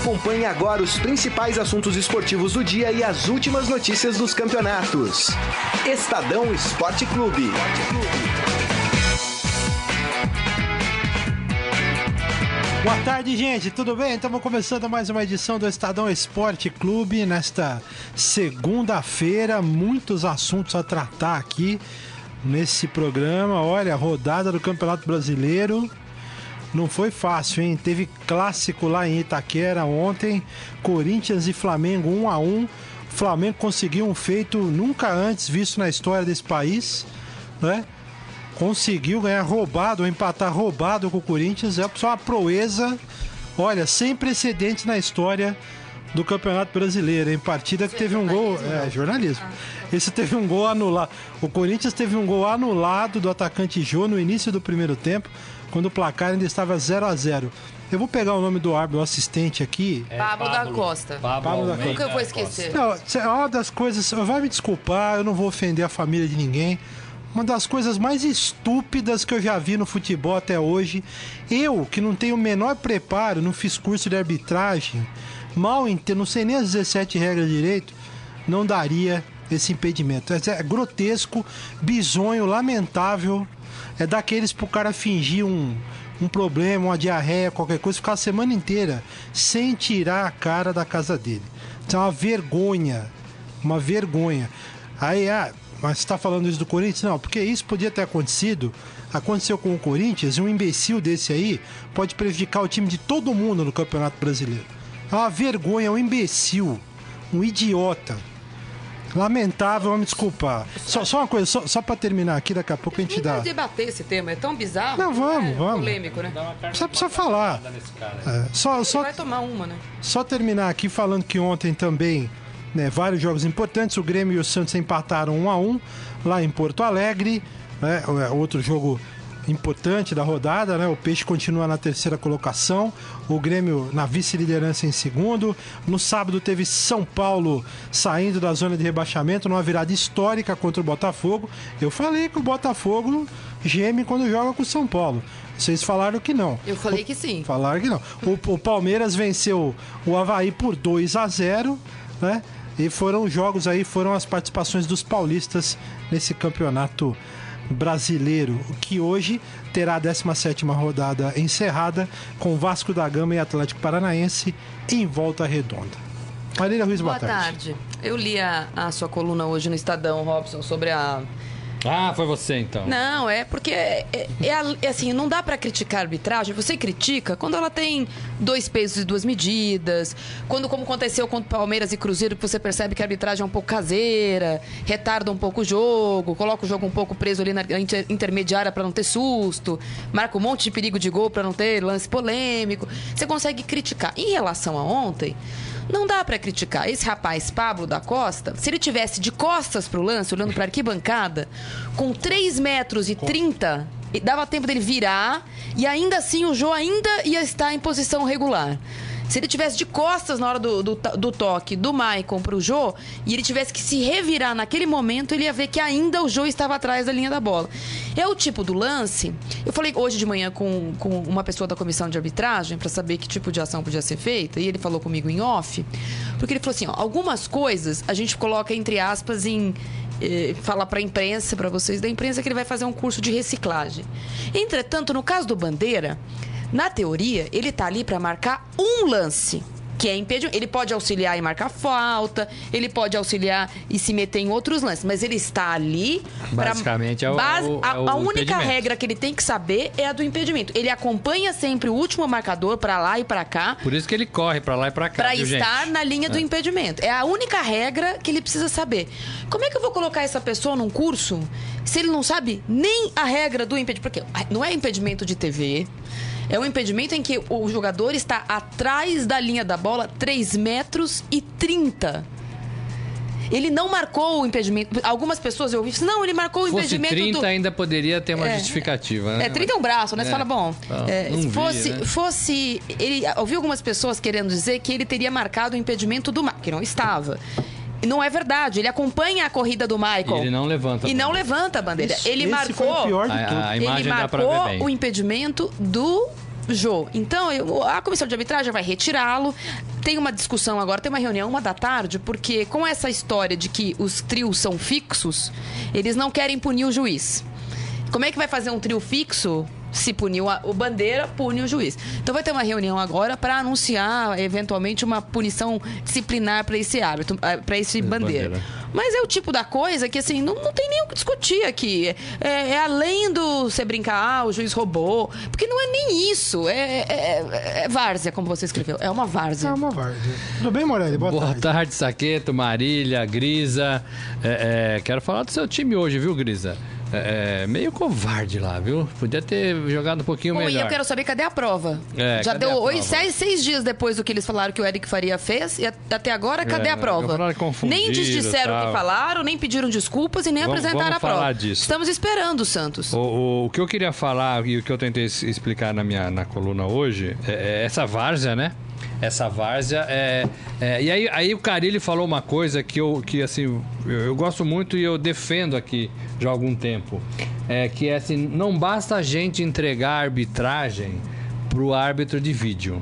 Acompanhe agora os principais assuntos esportivos do dia e as últimas notícias dos campeonatos. Estadão Esporte Clube. Boa tarde, gente. Tudo bem? Estamos começando mais uma edição do Estadão Esporte Clube nesta segunda-feira. Muitos assuntos a tratar aqui nesse programa. Olha, rodada do Campeonato Brasileiro. Não foi fácil, hein? Teve clássico lá em Itaquera ontem, Corinthians e Flamengo 1 a 1. O Flamengo conseguiu um feito nunca antes visto na história desse país, né? Conseguiu ganhar roubado, ou empatar roubado com o Corinthians, é só uma proeza, olha, sem precedentes na história do Campeonato Brasileiro, em partida que teve um gol, é, jornalismo. Esse teve um gol anulado. O Corinthians teve um gol anulado do atacante Jô no início do primeiro tempo quando o placar ainda estava 0 a 0 Eu vou pegar o nome do árbitro, assistente aqui. É, Pablo, Pablo, da Costa. Pablo, Pablo da Costa. Nunca eu vou esquecer. Não, é uma das coisas. Vai me desculpar, eu não vou ofender a família de ninguém. Uma das coisas mais estúpidas que eu já vi no futebol até hoje. Eu, que não tenho o menor preparo, não fiz curso de arbitragem, mal entendo, não sei nem as 17 regras direito, não daria esse impedimento. É, é grotesco, bizonho, lamentável é daqueles pro cara fingir um, um problema, uma diarreia, qualquer coisa, ficar a semana inteira sem tirar a cara da casa dele. Isso é uma vergonha. Uma vergonha. Aí, ah, mas você tá falando isso do Corinthians? Não, porque isso podia ter acontecido. Aconteceu com o Corinthians e um imbecil desse aí pode prejudicar o time de todo mundo no Campeonato Brasileiro. É uma vergonha, é um imbecil, um idiota. Lamentável, vamos desculpar. Só, só uma coisa, só, só pra terminar aqui, daqui a pouco a gente dá. debater esse tema, é tão bizarro. Não, vamos, é vamos. polêmico, né? Precisa, precisa falar. É, só, só, vai tomar uma, né? Só terminar aqui falando que ontem também, né, vários jogos importantes. O Grêmio e o Santos empataram um a um lá em Porto Alegre. Né, outro jogo importante da rodada, né? O Peixe continua na terceira colocação, o Grêmio na vice-liderança em segundo. No sábado teve São Paulo saindo da zona de rebaixamento numa virada histórica contra o Botafogo. Eu falei que o Botafogo geme quando joga com o São Paulo. Vocês falaram que não. Eu falei o, que sim. Falaram que não. O, o Palmeiras venceu o Havaí por 2 a 0, né? E foram jogos aí, foram as participações dos paulistas nesse campeonato brasileiro, que hoje terá a 17 rodada encerrada com Vasco da Gama e Atlético Paranaense em volta redonda. Marília Ruiz, boa, boa tarde. tarde. Eu li a, a sua coluna hoje no Estadão, Robson, sobre a ah, foi você então. Não, é porque é, é, é, é assim, não dá para criticar a arbitragem. Você critica quando ela tem dois pesos e duas medidas, quando como aconteceu com Palmeiras e Cruzeiro, que você percebe que a arbitragem é um pouco caseira, retarda um pouco o jogo, coloca o jogo um pouco preso ali na inter, intermediária para não ter susto, marca um monte de perigo de gol para não ter lance polêmico. Você consegue criticar. Em relação a ontem, não dá para criticar. Esse rapaz, Pablo da Costa, se ele tivesse de costas pro lance, olhando pra arquibancada, com 3 metros e 30, dava tempo dele virar e ainda assim o Jô ainda ia estar em posição regular. Se ele tivesse de costas na hora do, do, do toque do Maicon pro Jô e ele tivesse que se revirar naquele momento, ele ia ver que ainda o Jô estava atrás da linha da bola. É o tipo do lance. Eu falei hoje de manhã com, com uma pessoa da comissão de arbitragem para saber que tipo de ação podia ser feita e ele falou comigo em off, porque ele falou assim: ó, algumas coisas a gente coloca entre aspas em eh, falar para a imprensa, para vocês da imprensa, que ele vai fazer um curso de reciclagem. Entretanto, no caso do Bandeira, na teoria, ele tá ali para marcar um lance que é impedimento. Ele pode auxiliar e marcar falta, ele pode auxiliar e se meter em outros lances, mas ele está ali Basicamente é o, base, o, a, é o a única regra que ele tem que saber é a do impedimento. Ele acompanha sempre o último marcador para lá e para cá. Por isso que ele corre para lá e para cá. Para estar gente? na linha é. do impedimento. É a única regra que ele precisa saber. Como é que eu vou colocar essa pessoa num curso se ele não sabe nem a regra do impedimento? Porque não é impedimento de TV. É um impedimento em que o jogador está atrás da linha da bola 3 metros e 30. Ele não marcou o impedimento. Algumas pessoas eu ouvi, não, ele marcou o fosse impedimento 30 do... ainda poderia ter uma é, justificativa, né? É, 30 é um braço, né? Você é. fala, bom, é, se fosse, né? fosse... Ele, ouvi algumas pessoas querendo dizer que ele teria marcado o impedimento do... Que não estava. Não é verdade. Ele acompanha a corrida do Michael. E ele não levanta. E não levanta a bandeira. Isso, ele esse marcou. Foi o pior de tudo. A, a ele marcou o impedimento do Jô, então eu- a comissão de arbitragem vai retirá-lo. Tem uma discussão agora, tem uma reunião uma da tarde, porque com essa história de que os trios são fixos, eles não querem punir o juiz. Como é que vai fazer um trio fixo? Se punir o, o bandeira, pune o juiz. Então vai ter uma reunião agora para anunciar eventualmente uma punição disciplinar para esse árbitro, para esse bandeira. bandeira. Mas é o tipo da coisa que, assim, não, não tem nem o que discutir aqui. É, é além do você brincar, ah, o juiz roubou. Porque não é nem isso. É, é, é várzea, como você escreveu. É uma várzea. É uma várzea. Tudo bem, Morelli? Boa, Boa tarde. tarde, Saqueto, Marília, Grisa. É, é, quero falar do seu time hoje, viu, Grisa? É, é, meio covarde lá, viu? Podia ter jogado um pouquinho Bom, e melhor. eu quero saber cadê a prova. É, Já deu oito, seis, seis dias depois do que eles falaram que o Eric Faria fez, e até agora, cadê É, a prova? Nem desdisseram o que falaram, nem pediram desculpas e nem Vamos- apresentaram vamos a prova. disso. Estamos esperando, Santos. O, o- o que eu queria falar e o que eu tentei explicar na minha na coluna hoje é, é essa várzea, né? Essa várzea é, é- e aí, aí o Carilli falou uma coisa que eu que assim eu, eu gosto muito e eu defendo aqui já há algum tempo, é que é assim não basta a gente entregar a arbitragem pro árbitro de vídeo,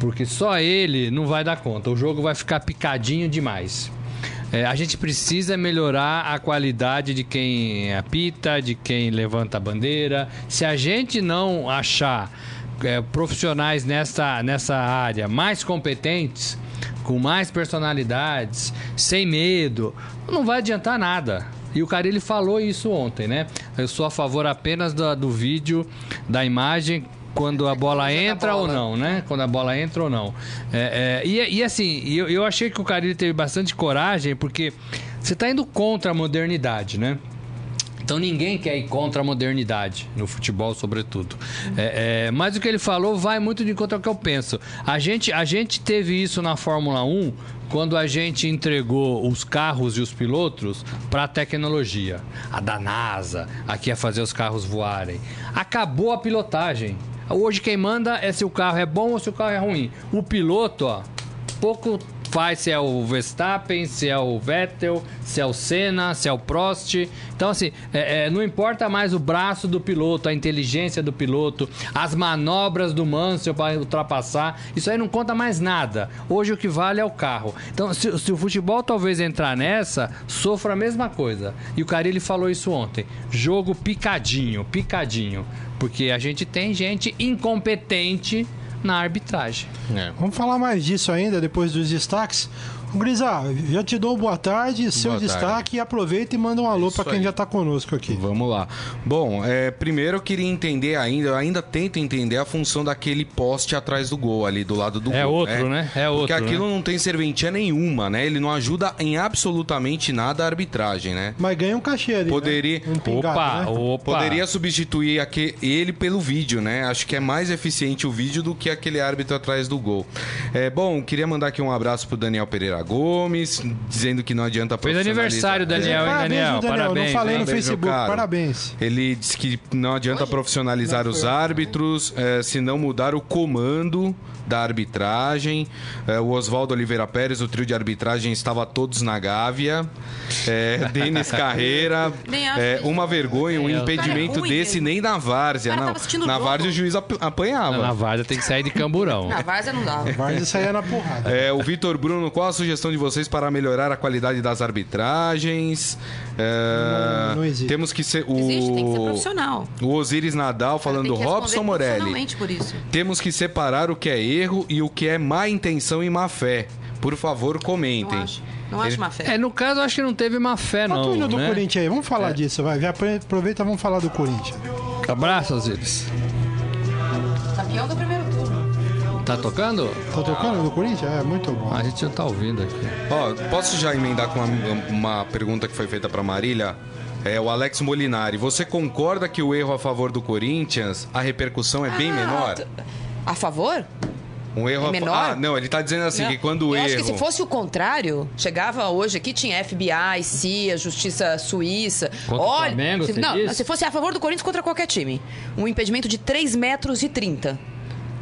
porque só ele não vai dar conta. O jogo vai ficar picadinho demais. É, a gente precisa melhorar a qualidade de quem apita, de quem levanta a bandeira. Se a gente não achar é, profissionais nessa, nessa área mais competentes, com mais personalidades, sem medo, não vai adiantar nada. E o Carilli falou isso ontem, né? Eu sou a favor apenas do, do vídeo, da imagem, quando a bola entra ou não, né? Quando a bola entra ou não. É, é, e, e assim, eu, eu achei que o Carilli teve bastante coragem, porque você está indo contra a modernidade, né? Então ninguém quer ir contra a modernidade, no futebol, sobretudo. É, é, mas o que ele falou vai muito de encontro ao que eu penso. A gente, a gente teve isso na Fórmula 1 quando a gente entregou os carros e os pilotos para a tecnologia. A da NASA, a que ia fazer os carros voarem. Acabou a pilotagem. Hoje quem manda é se o carro é bom ou se o carro é ruim. O piloto, ó, pouco faz se é o Verstappen, se é o Vettel, se é o Senna, se é o Prost. Então, assim, é- é, não importa mais o braço do piloto, a inteligência do piloto, as manobras do Mansell para ultrapassar. Isso aí não conta mais nada. Hoje o que vale é o carro. Então, se, se o futebol talvez entrar nessa, sofra a mesma coisa. E o Carilli falou isso ontem. Jogo picadinho, picadinho. Porque a gente tem gente incompetente na arbitragem. É. Vamos falar mais disso ainda depois dos destaques. Grisa, já te dou boa tarde, seu Boa destaque tarde. e aproveita e manda um alô Isso para quem aí. já tá conosco aqui. Vamos lá. Bom, é, primeiro eu queria entender ainda, eu ainda tento entender a função daquele poste atrás do gol, ali do lado do É gol. outro, né? É Porque outro, aquilo né? não tem serventia nenhuma, né? Ele não ajuda em absolutamente nada a arbitragem, né? Mas ganha um cachê ali. Poderia- Né? Um pingado, Opa, né? opa. Poderia substituir aque- ele pelo vídeo, né? Acho que é mais eficiente o vídeo do que aquele árbitro atrás do gol. É, bom, queria mandar aqui um abraço pro Daniel Pereira Gomes, dizendo que não adianta Fez profissionalizar- aniversário, Daniel, hein, parabéns, Daniel? Daniel? Parabéns. Não falei hein? no Facebook, caro. parabéns. Ele disse que não adianta profissionalizar os árbitros é, se não mudar o comando da arbitragem. É, o Oswaldo Oliveira Pérez, o trio de arbitragem estava todos na Gávea. É, Denis Carreira. É, uma vergonha, um É, impedimento é ruim desse nem na várzea. Não. tava assistindo o Na várzea o juiz ap- apanhava. Na Varda tem que sair de camburão. Na Várzea não dá. Várzea saía na porrada. É, o Vitor Bruno, qual a sugestão de vocês para melhorar a qualidade das arbitragens? É, Não- não existe. Temos que ser o Existe, tem que ser profissional. o Osiris Nadal falando Robson Morelli. por isso. Temos que separar o que é erro e o que é má intenção e má fé. Por favor, Não comentem. acho. Não acho Ele- má fé. É, no caso, acho que não teve má fé, Quanto não. o do né? Corinthians aí? Vamos falar disso, vai. Já Aproveita, vamos falar do Corinthians. Abraço, Osiris. Campeão do primeiro turno. Tá tocando? Tá tocando do Corinthians? É, muito bom. A gente não tá ouvindo aqui. Ó, posso já emendar com uma, uma pergunta que foi feita para Marília? É o Alex Molinari. Você concorda que o erro a favor do Corinthians, a repercussão é bem Ah, menor? A favor? Um erro é menor? Ah, não, ele tá dizendo assim Não. que quando o Eu erro acho que se fosse o contrário, chegava hoje aqui, tinha FBI, CIA, Justiça Suíça. Contra o Olha, Flamengo, se, não, se fosse a favor do Corinthians contra qualquer time. Um impedimento de 3 metros e 30.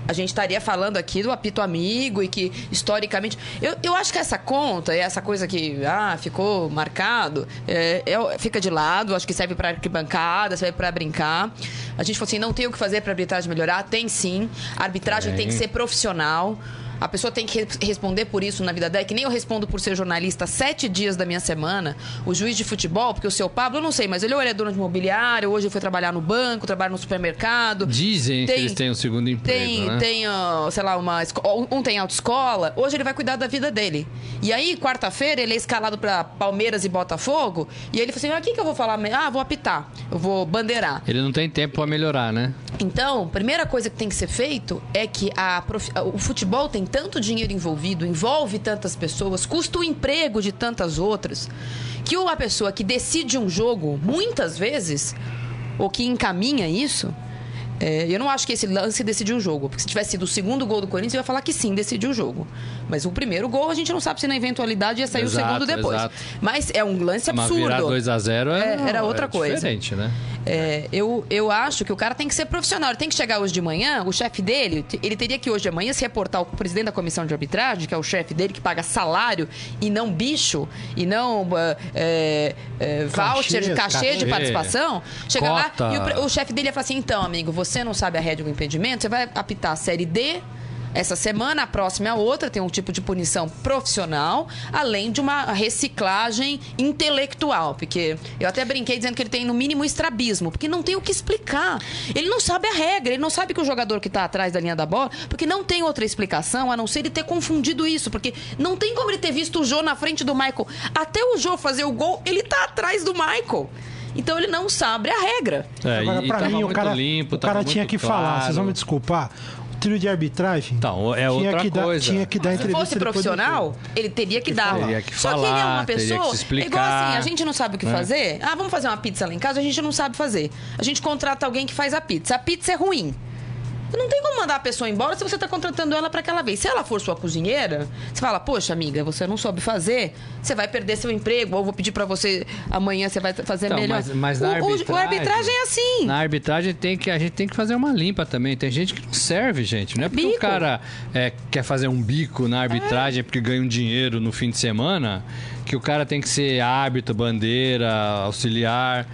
A gente estaria falando aqui do apito amigo e que, historicamente. Eu, eu acho que essa conta, essa coisa que ah, ficou marcado, é, é, fica de lado, acho que serve para arquibancada, serve para brincar. A gente falou assim: não tem o que fazer para a arbitragem melhorar? Tem sim. A arbitragem tem, tem que ser profissional. A pessoa tem que responder por isso na vida dela, que nem eu respondo por ser jornalista sete dias da minha semana. O juiz de futebol, porque o seu Pablo, eu não sei, mas ele ou ele é dono de imobiliário, hoje ele foi trabalhar no banco, trabalha no supermercado. Dizem tem, que eles têm um segundo emprego. Tem, né? tem uh, sei lá, uma um tem autoescola. Hoje ele vai cuidar da vida dele. E aí, quarta-feira, ele é escalado para Palmeiras e Botafogo. E ele falou assim: ah, o que, eu vou falar? Ah, vou apitar, eu vou bandeirar. Ele não tem tempo para melhorar, né? Então, primeira coisa que tem que ser feito é que a, o futebol tem tanto dinheiro envolvido, envolve tantas pessoas, custa o emprego de tantas outras, que uma pessoa que decide um jogo, muitas vezes, ou que encaminha isso, é, eu não acho que esse lance decidiu o jogo. Porque se tivesse sido o segundo gol do Corinthians, eu ia falar que sim, decidiu o jogo. Mas o primeiro gol, a gente não sabe se na eventualidade ia sair exato, o segundo depois. Exato. Mas é um lance absurdo. Mas virar 2x0 é, é, era outra é coisa. diferente, né? É, eu, eu acho que o cara tem que ser profissional. Ele tem que chegar hoje de manhã, o chefe dele, ele teria que hoje de manhã se reportar ao presidente da comissão de arbitragem, que é o chefe dele, que paga salário e não bicho, e não é, é, voucher, cachê, cachê, cachê, de participação. Chega lá e o, o chefe dele ia falar assim: então, amigo, você não sabe a rédea do impedimento, você vai apitar a série D essa semana, a próxima é a outra, tem um tipo de punição profissional, além de uma reciclagem intelectual. Porque eu até brinquei dizendo que ele tem, no mínimo, estrabismo, porque não tem o que explicar. Ele não sabe a regra, ele não sabe que o jogador que está atrás da linha da bola, porque não tem outra explicação a não ser ele ter confundido isso. Porque não tem como ele ter visto o Jô na frente do Michael. Até o Jô fazer o gol, ele está atrás do Michael. Então ele não sabe a regra. É, Agora, pra mim, o cara, limpo, o cara tinha que claro. falar. Vocês vão me desculpar trio de arbitragem. Então, é outra que coisa. Dar, tinha que dar entrevista. Se fosse profissional, ele teria que, que dar. Teria que Só falar, que ele é uma pessoa. Explicar, é igual assim, a gente não sabe o que é. fazer. Ah, vamos fazer uma pizza lá em casa, a gente não sabe fazer. A gente contrata alguém que faz a pizza. A pizza é ruim. Não tem como mandar a pessoa embora se você está contratando ela para aquela vez. Se ela for sua cozinheira, você fala, poxa, amiga, você não soube fazer, você vai perder seu emprego, ou vou pedir para você amanhã você vai fazer então, melhor. Mas, mas na o, arbitragem, o, arbitragem é assim. Na arbitragem tem que, a gente tem que fazer uma limpa também. Tem gente que não serve, gente. Não é porque bico. o cara é, quer fazer um bico na arbitragem é. porque ganha um dinheiro no fim de semana que o cara tem que ser árbitro, bandeira, auxiliar.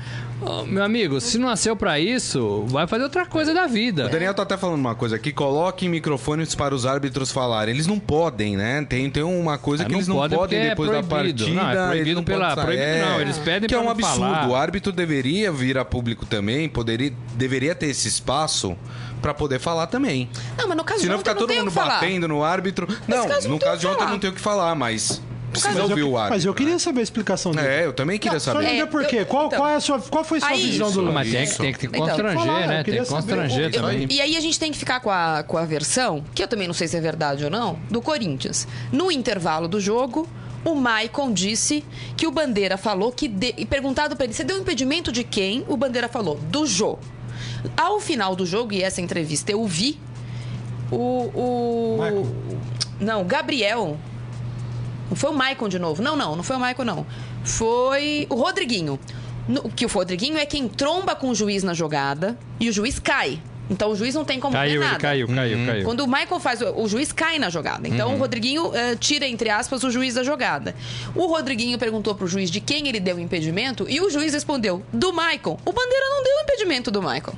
Oh, meu amigo, se não nasceu para isso, vai fazer outra coisa da vida. O Daniel tá até falando uma coisa aqui, coloquem microfones para os árbitros falarem. Eles não podem, né? Tem, tem uma coisa é, que eles não podem é depois é da partida. Não, é proibido pela. Proibido, é, não, eles pedem Que é um absurdo. Falar. O árbitro deveria vir a público também, poderia, deveria ter esse espaço para poder falar também. Não, mas no caso Se não ficar todo mundo batendo no árbitro. Não, no caso de ontem não tem o que falar, mas O árbitro. Mas eu queria saber a explicação dele. É, eu também queria não, saber. Só é, por quê? Qual, então, qual, é a sua, qual foi a sua aí, visão do lance? Mas tem que, tem que então, constranger, falar, né? Tem que constranger também. e aí a gente tem que ficar com a, com a versão, que eu também não sei se é verdade ou não, do Corinthians. No intervalo do jogo, o Maicon disse que o Bandeira falou que. De... E perguntado para ele, você deu impedimento de quem? O Bandeira falou, do Jô. Ao final do jogo, e essa entrevista eu vi, o. o... Não, Gabriel, não foi o Maicon de novo. Não, não, não foi o Maicon, não. Foi o Rodriguinho. No, que o Rodriguinho é quem tromba com o juiz na jogada e o juiz cai. Então o juiz não tem como caiu, ver nada. Caiu, caiu, uhum. caiu. Quando o Michael faz, o, o juiz cai na jogada. Então uhum. o Rodriguinho uh, tira, entre aspas, o juiz da jogada. O Rodriguinho perguntou pro juiz de quem ele deu o impedimento e o juiz respondeu: do Michael. O Bandeira não deu o impedimento do Michael.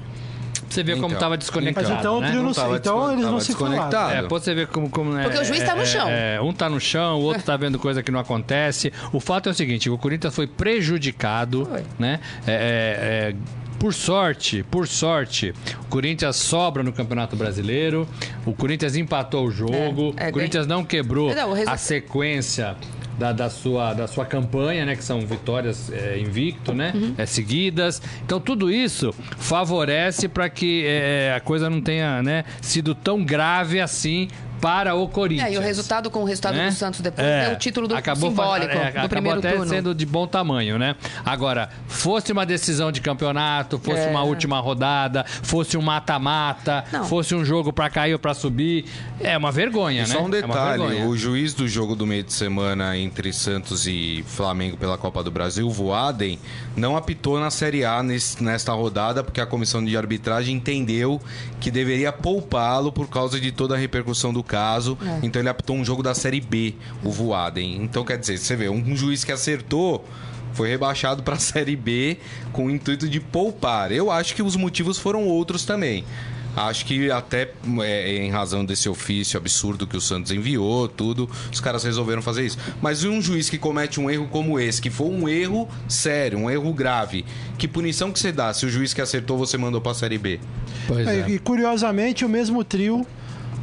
Você vê então, como estava desconectado. Mas então, né? não, não então eles não se falaram. É, pode você ver como, como Porque o juiz está no chão. É, um está no chão, o outro está vendo coisa que não acontece. O fato é o seguinte: o Corinthians foi prejudicado, foi. né? É, é, por sorte, por sorte, o Corinthians sobra no Campeonato Brasileiro. O Corinthians empatou o jogo. É, é, o Corinthians não quebrou não, a sequência da, da, sua, da sua campanha, né? Que são vitórias é, invicto, né? Uhum. É, seguidas. Então tudo isso favorece para que é, a coisa não tenha né, sido tão grave assim para o Corinthians. É, e o resultado com o resultado né? do Santos depois é, o título do acabou simbólico é, do acabou primeiro até turno. sendo de bom tamanho, né? Agora, fosse uma decisão de campeonato, fosse É. uma última rodada, fosse um mata-mata, fosse um jogo pra cair ou pra subir, é uma vergonha, E né? só um É detalhe, o juiz do jogo do meio de semana entre Santos e Flamengo pela Copa do Brasil, o Voaden, não apitou na Série A nesse- nesta rodada porque a comissão de arbitragem entendeu que deveria poupá-lo por causa de toda a repercussão do caso. É. Então ele apitou um jogo da Série B, o Voaden. Então quer dizer, você vê, um juiz que acertou foi rebaixado para a Série B com o intuito de poupar. Eu acho que os motivos foram outros também. Acho que até é, em razão desse ofício absurdo que o Santos enviou, tudo, os caras resolveram fazer isso. Mas um juiz que comete um erro como esse, que foi um erro sério, um erro grave, que punição que você dá se o juiz que acertou você mandou pra Série B? Pois é. E, e, curiosamente, o mesmo trio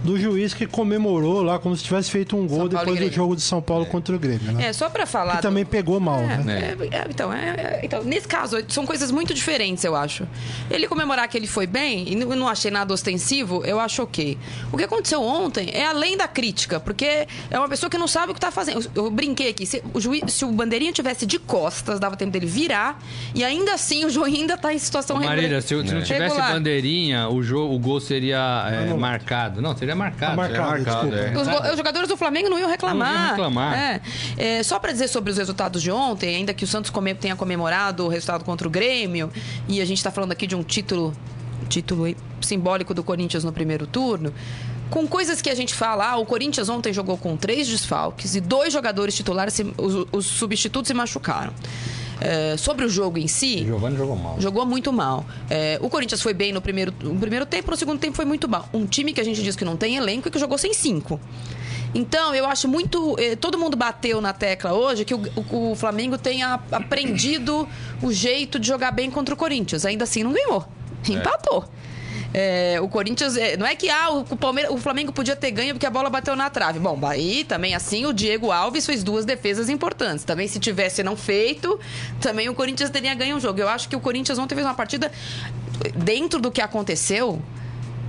do juiz que comemorou lá como se tivesse feito um gol depois do jogo de São Paulo contra o Grêmio, né? É, só pra falar. Que do- também pegou mal, É, né? é, é, então, é, é, então, nesse caso, são coisas muito diferentes, eu acho. Ele comemorar que ele foi bem, e não, não achei nada ostensivo, eu acho ok. O que aconteceu ontem é além da crítica, porque é uma pessoa que não sabe o que tá fazendo. Eu, eu brinquei aqui, se o, juiz, se o bandeirinha tivesse de costas, dava tempo dele virar, e ainda assim o juiz ainda tá em situação Marília, regular. se, se não tivesse Regular. bandeirinha, o, jogo, o gol seria é, marcado. Não, seria marcado. Tá marcado, marcado, desculpa. é. Os, os jogadores do Flamengo não iam reclamar. Não iam reclamar. É. É, só para dizer sobre os resultados de ontem, ainda que o Santos come- tenha comemorado o resultado contra o Grêmio, e a gente está falando aqui de um título, título simbólico do Corinthians no primeiro turno. Com coisas que a gente fala, ah, o Corinthians ontem jogou com três desfalques e dois jogadores titulares, se- os, os substitutos se machucaram. É, sobre o jogo em si, O Giovanni jogou mal. Jogou muito mal. É, o Corinthians foi bem no primeiro, no primeiro tempo, no segundo tempo foi muito mal. Um time que a gente diz que não tem elenco e que jogou sem cinco. Então, eu acho muito. eh, todo mundo bateu na tecla hoje que o, o- o Flamengo tenha aprendido o jeito de jogar bem contra o Corinthians. Ainda assim, não ganhou. Empatou. É, o Corinthians. é, não é que ah, o, Palmeiras, o Flamengo podia ter ganho porque a bola bateu na trave. Bom, aí também assim o Diego Alves fez duas defesas importantes. Também, se tivesse não feito, também o Corinthians teria ganho o jogo. Eu acho que o Corinthians ontem fez uma partida dentro do que aconteceu.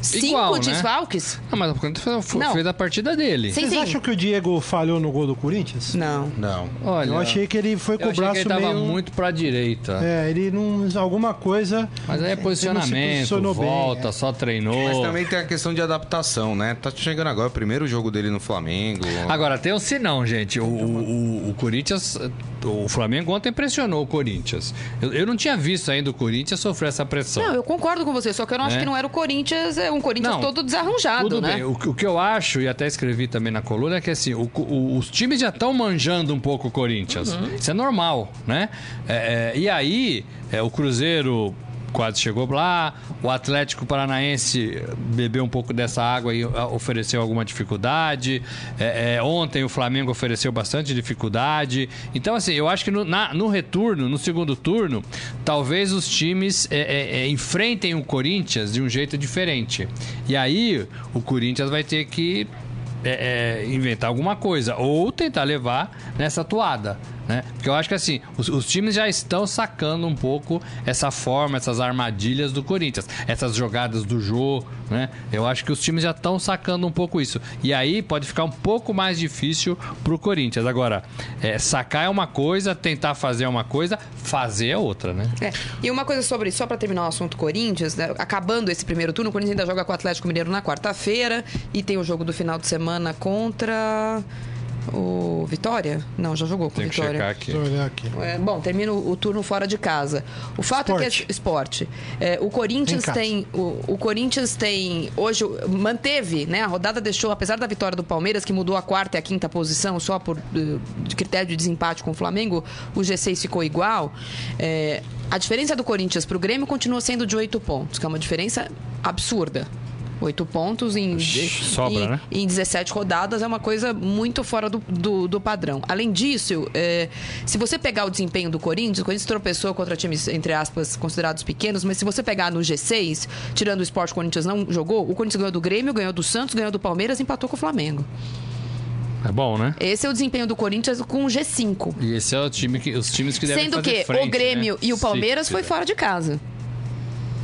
Cinco Igual, né? desfalques? Não, mas o Corinthians foi- Não. fez a partida dele. Sim, Vocês sim. acham que o Diego falhou no gol do Corinthians? Não. Não. Olha, Eu achei que ele foi com eu o achei braço que ele tava meio... muito pra direita. É, ele não... Alguma coisa... Mas aí é posicionamento, posicionou bem, volta, é. só treinou. Mas também tem a questão de adaptação, né? Tá chegando agora o primeiro jogo dele no Flamengo. Agora, tem um sinão, gente. O, o, o- o Corinthians. O Flamengo ontem pressionou o Corinthians. Eu, eu não tinha visto ainda o Corinthians sofrer essa pressão. Não, eu concordo com você, só que eu não acho Né? que não era o Corinthians, é um Corinthians Não, todo desarranjado, Tudo né? bem. O, o que eu acho, e até escrevi também na coluna, é que assim, o- o- os times já estão manjando um pouco o Corinthians. Uhum. Isso é normal, né? É, é, e aí, é, o Cruzeiro quase chegou lá, o Atlético Paranaense bebeu um pouco dessa água e ah, ofereceu alguma dificuldade. É, é, ontem o Flamengo ofereceu bastante dificuldade. Então, assim, eu acho que no, na- no retorno, no segundo turno, talvez os times é, é, é, enfrentem o Corinthians de um jeito diferente. E aí o Corinthians vai ter que é, inventar alguma coisa ou tentar levar nessa toada. Né? Porque eu acho que assim, os, os times já estão sacando um pouco essa forma, essas armadilhas do Corinthians, essas jogadas do jogo, né? Eu acho que os times já estão sacando um pouco isso. E aí pode ficar um pouco mais difícil pro Corinthians. Agora, é, sacar é uma coisa, tentar fazer é uma coisa, fazer é outra, né? É. E uma coisa sobre, só pra terminar o assunto Corinthians, né? acabando esse primeiro turno, o Corinthians ainda joga com o Atlético Mineiro na quarta-feira e tem o jogo do final de semana contra o Vitória? Não, já jogou com o Tem que Vitória. checar aqui. Deixa eu olhar aqui. É, bom, termina o, o turno fora de casa. O fato é Esporte. que é esporte. É, o Corinthians tem. O, o Corinthians tem. Hoje manteve, né? A rodada deixou, apesar da vitória do Palmeiras, que mudou a quarta e a quinta posição só por eh, de critério de desempate com o Flamengo, o G6 ficou igual. É, a diferença do Corinthians para o Grêmio continua sendo de oito pontos, que é uma diferença absurda. Oito pontos em, sobra, em, né? em 17 rodadas é uma coisa muito fora do, do, do padrão. Além disso, é, se você pegar o desempenho do Corinthians, o Corinthians tropeçou contra times, entre aspas, considerados pequenos, mas se você pegar no G6, tirando o esporte, o Corinthians não jogou, o Corinthians ganhou do Grêmio, ganhou do Santos, ganhou do Palmeiras e empatou com o Flamengo. É bom, né? Esse é o desempenho do Corinthians com o G5. E esse é o time que, os times que devem Sendo fazer que frente, o Grêmio né? e o Palmeiras foi quiser. fora de casa.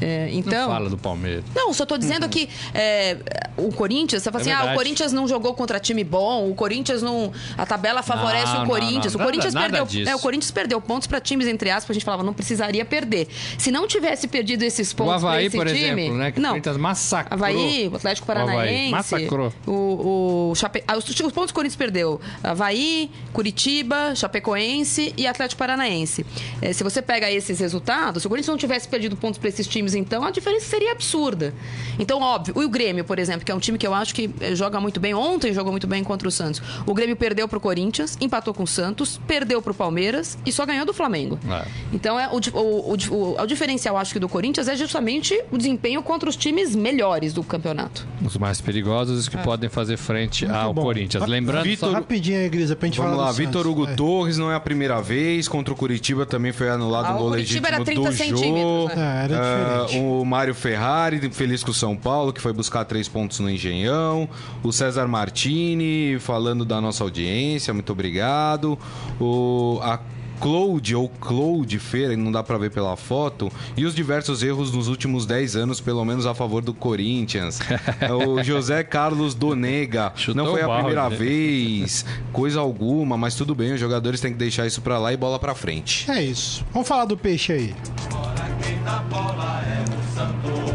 É, Não então. fala do Palmeiras. Não, só tô dizendo que é, o Corinthians, você fala É assim, ah, o verdade. Corinthians não jogou contra time bom, o Corinthians não. A tabela favorece Não, o não, Corinthians. não, o Corinthians nada- nada perdeu. disso. É, o Corinthians perdeu pontos pra times, entre aspas, a gente falava, não precisaria perder. Se não tivesse perdido esses O pontos pra Havaí, esse por time. exemplo, né? Que não. o Corinthians massacrou. Havaí, o Atlético O Havaí Paranaense. massacrou. O, o Chape... ah, os, os pontos que o Corinthians perdeu: Havaí, Curitiba, Chapecoense e Atlético Paranaense. Eh, se você pega esses resultados, se o Corinthians não tivesse perdido pontos para esses times, então a diferença seria absurda. Então, óbvio, e o Grêmio, por exemplo, que é um time que eu acho que eh, joga muito bem, ontem jogou muito bem contra o Santos. O Grêmio perdeu pro Corinthians, empatou com o Santos, perdeu pro Palmeiras e só ganhou do Flamengo. É. Então, é, o, o, o, o, o diferencial, acho que, do Corinthians é justamente o desempenho contra os times melhores do campeonato. Os mais perigosos que podem fazer frente ao bom. Corinthians. Ra- Lembrando Vitor- só... Rapidinho aí, Grisa, pra gente Vamos falar lá, do Vitor. Hugo É. Torres não é a primeira vez. Contra o Curitiba também foi anulado Ah, o gol Curitiba legítimo era 30 do centímetros, né? É, era Ah, diferente. O Mário Ferrari, feliz com o São Paulo, que foi buscar três pontos no Engenhão. O César Martini, falando da nossa audiência, muito obrigado. O, a Cloud ou Cloud Feira, não dá pra ver pela foto, e os diversos erros nos últimos 10 anos, pelo menos a favor do Corinthians. o José Carlos Donega, Chutou não foi a primeira vez, coisa alguma, mas tudo bem, os jogadores têm que deixar isso pra lá e bola pra frente. É isso. Vamos falar do peixe aí.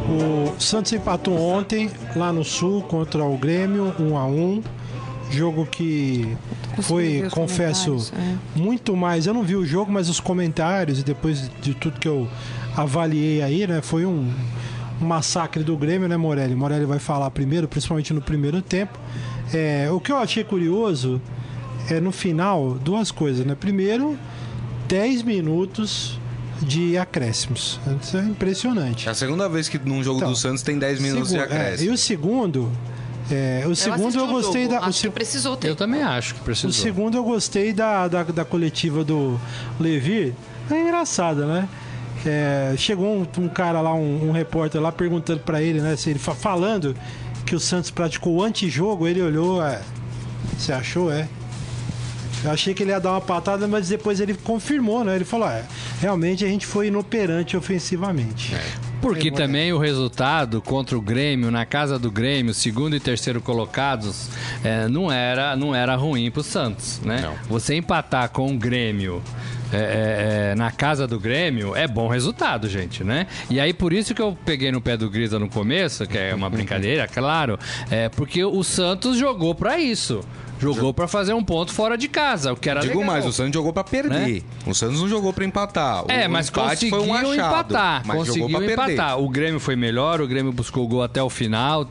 O Santos empatou ontem lá no Sul contra o Grêmio, 1 a 1 Jogo que foi, confesso, é. muito mais. Eu não vi o jogo, mas os comentários e depois de tudo que eu avaliei aí, né? Foi um, um massacre do Grêmio, né, Morelli? Morelli vai falar primeiro, principalmente no primeiro tempo. É, o que eu achei curioso é no final duas coisas, né? Primeiro, 10 minutos de acréscimos. Isso é impressionante. É a segunda vez que num jogo Então, do Santos tem 10 minutos de é, e acréscimo. o segundo, é, o segundo assisti eu o gostei jogo, da. o Acho se- que precisou ter. Eu também acho que o precisou. segundo eu gostei da, da, da coletiva do Levi. É engraçado, né? É, chegou um, um cara lá, um, um repórter lá, perguntando pra ele, né? Se ele fa- falando que o Santos praticou o antijogo, ele olhou. É, você achou? É. Eu achei que ele ia dar uma patada, mas depois ele confirmou, né? Ele falou: é, realmente a gente foi inoperante ofensivamente. Porque também o resultado contra o Grêmio, na casa do Grêmio, segundo e terceiro colocados, é, não, era, não era ruim pro Santos, né? Não. Você empatar com o Grêmio é, é, é, na casa do Grêmio é bom resultado, gente, né? E aí por isso que eu peguei no pé do Grisa no começo, que é uma brincadeira, claro, é porque o Santos jogou pra isso. Jogou pra fazer um ponto fora de casa, o que era Digo legal. mais, o Santos jogou pra perder. O Santos não jogou pra empatar. O É, mas empate conseguiu foi um achado, empatar. Mas conseguiu jogou pra perder. empatar. O Grêmio foi melhor, o Grêmio buscou o gol até o final,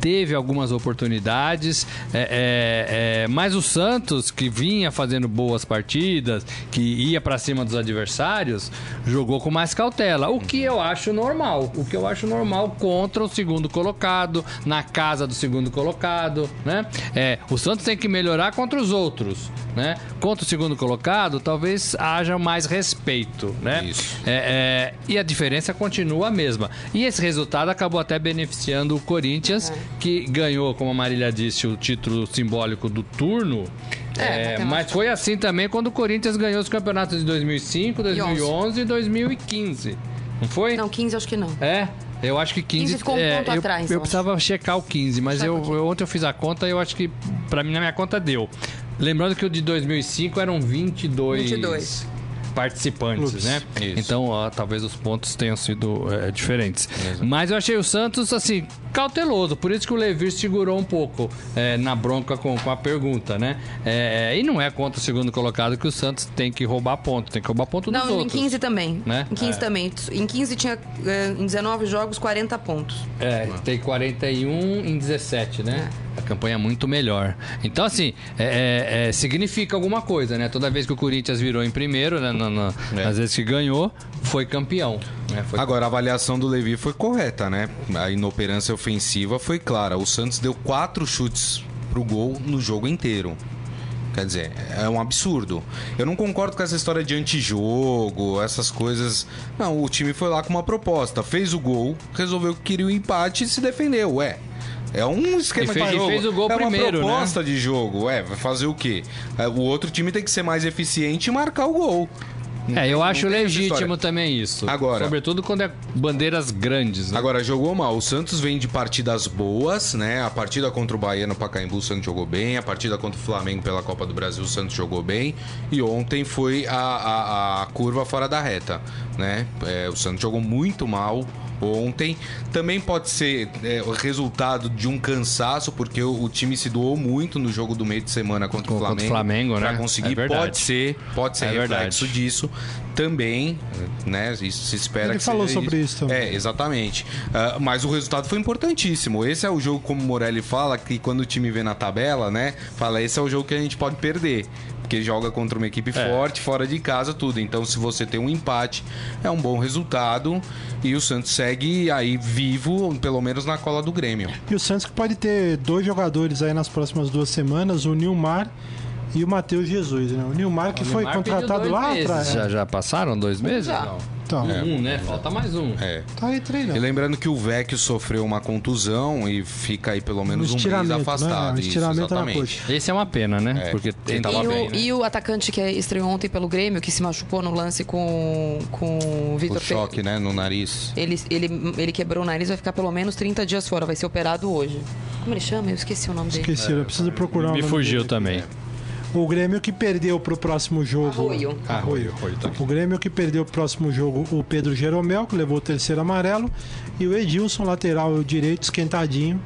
teve algumas oportunidades. é, é, é, mas o Santos, que vinha fazendo boas partidas, que ia pra cima dos adversários, jogou com mais cautela. O que eu acho normal. O que eu acho normal contra o segundo colocado, na casa do segundo colocado, né? É, o Santos tem que melhorar contra os outros, né? Contra o segundo colocado, talvez haja mais respeito, né? Isso. É, é, e a diferença continua a mesma. E esse resultado acabou até beneficiando o Corinthians, que ganhou, como a Marília disse, o título simbólico do turno. É, É, mas foi assim também quando o Corinthians ganhou os campeonatos de 2005, 2011 e 2015. Não foi? Não, 15 acho que não. É, eu acho que 15. 15 ficou um é, ponto eu, atrás, eu eu precisava checar o 15, mas eu, o 15. eu- ontem eu fiz a conta e eu acho que pra mim na minha conta deu. Lembrando que o de 2005 eram 22, 22. Participantes, Clubes. né? Isso. Então, ó, talvez os pontos tenham sido é, diferentes. Mas eu achei o Santos, assim, cauteloso. Por isso que o Levir segurou um pouco é, na bronca com, com a pergunta, né? É, e não é contra o segundo colocado que o Santos tem que roubar ponto. Tem que roubar ponto dos Não, em outros. 15 também. Né? Em 15 É. também. Em 15 tinha, eh, em 19 jogos, 40 pontos. É, tem 41 em 17, né? A campanha é muito melhor. Então, assim, é- é- é, significa alguma coisa, né? Toda vez que o Corinthians virou em primeiro, né? na- na- É. Às vezes que ganhou, foi campeão. Né? Foi Agora, a avaliação do Levi foi correta, né? A inoperância ofensiva foi clara. O Santos deu quatro chutes pro gol no jogo inteiro. Quer dizer, é um absurdo. Eu não concordo com essa história de antijogo, essas coisas. Não, o time foi lá com uma proposta, fez o gol, resolveu que queria o empate e se defendeu. Ué. É um esquema E fez- de jogo. fez o gol é uma primeiro, né? proposta de jogo. Ué, vai fazer o quê? É, O outro time tem que ser mais eficiente e marcar o gol. É, eu Não acho legítimo também isso. Agora- Sobretudo quando é bandeiras grandes. Né? Agora, jogou mal. O Santos vem de partidas boas, né? A partida contra o Bahia no Pacaembu, o Santos jogou bem. A partida contra o Flamengo pela Copa do Brasil, o Santos jogou bem. E ontem foi a, a- a curva fora da reta, né? É, o Santos jogou muito mal ontem. Também pode ser é, o resultado de um cansaço, porque o, o time se doou muito no jogo do meio de semana contra o Contra o Flamengo. Flamengo, pra né? conseguir. É pode ser, pode ser É reflexo verdade. disso também, né? Isso se espera Ele que falou seja sobre isso também. É, exatamente. Ah, mas o resultado foi importantíssimo. Esse é o jogo, como o Morelli fala, que quando o time vê na tabela, né? Fala, esse é o jogo que a gente pode perder. Porque joga contra uma equipe É. forte, fora de casa, tudo. Então, se você tem um empate, é um bom resultado. E o Santos segue aí vivo, pelo menos na cola do Grêmio. E o Santos que pode ter dois jogadores aí nas próximas duas semanas, o Nilmar e o Matheus Jesus, né? O Nilmar que foi Neymar contratado lá meses. atrás. Já, já passaram dois meses? Já. Não. Então, Um, né? Falta mais um. É. tá aí E treinando. lembrando que o Vecchio sofreu uma contusão e fica aí pelo menos um mês estiramento, né? afastado. Um Isso, estiramento coxa. Esse é uma pena, né? É, Porque ele tem tava e, bem, o, né? e o atacante que estreou ontem pelo Grêmio, que se machucou no lance com, com o O Vitor Pe- choque, né, no nariz. Ele, ele, ele quebrou o nariz, vai ficar pelo menos 30 dias fora, vai ser operado hoje. Como ele chama? Eu esqueci o nome dele. Esqueci, eu preciso procurar o Me nome fugiu dele. também. O Grêmio que perdeu pro próximo jogo. Arroio. Arroio. Arroio, tá aqui. O Grêmio que perdeu pro próximo jogo o Pedro Jeromel, que levou o terceiro amarelo. E o Edilson, lateral direito, esquentadinho,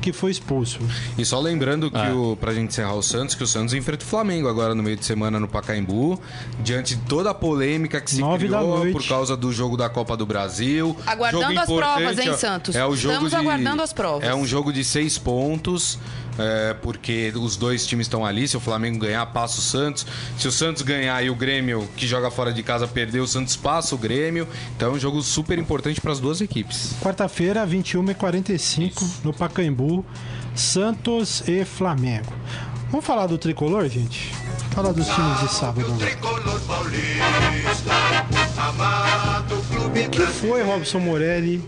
que foi expulso. E só lembrando que, Ah. o, pra gente encerrar o Santos, que o Santos enfrenta o Flamengo agora no meio de semana no Pacaembu, diante de toda a polêmica que se Nove criou por causa do jogo da Copa do Brasil. Aguardando Jogo as provas, hein, Santos? É o jogo Estamos de- aguardando as provas. É um jogo de seis pontos, é, porque os dois times estão ali. Se o Flamengo ganhar, passa o Santos. Se o Santos ganhar e o Grêmio, que joga fora de casa, perder, o Santos passa o Grêmio. Então é um jogo super importante para as duas equipes. Quarta-feira, 21h45, no Pacaembu, Santos e Flamengo. Vamos falar do tricolor, gente? Falar dos times de sábado. O que foi, Robson Morelli,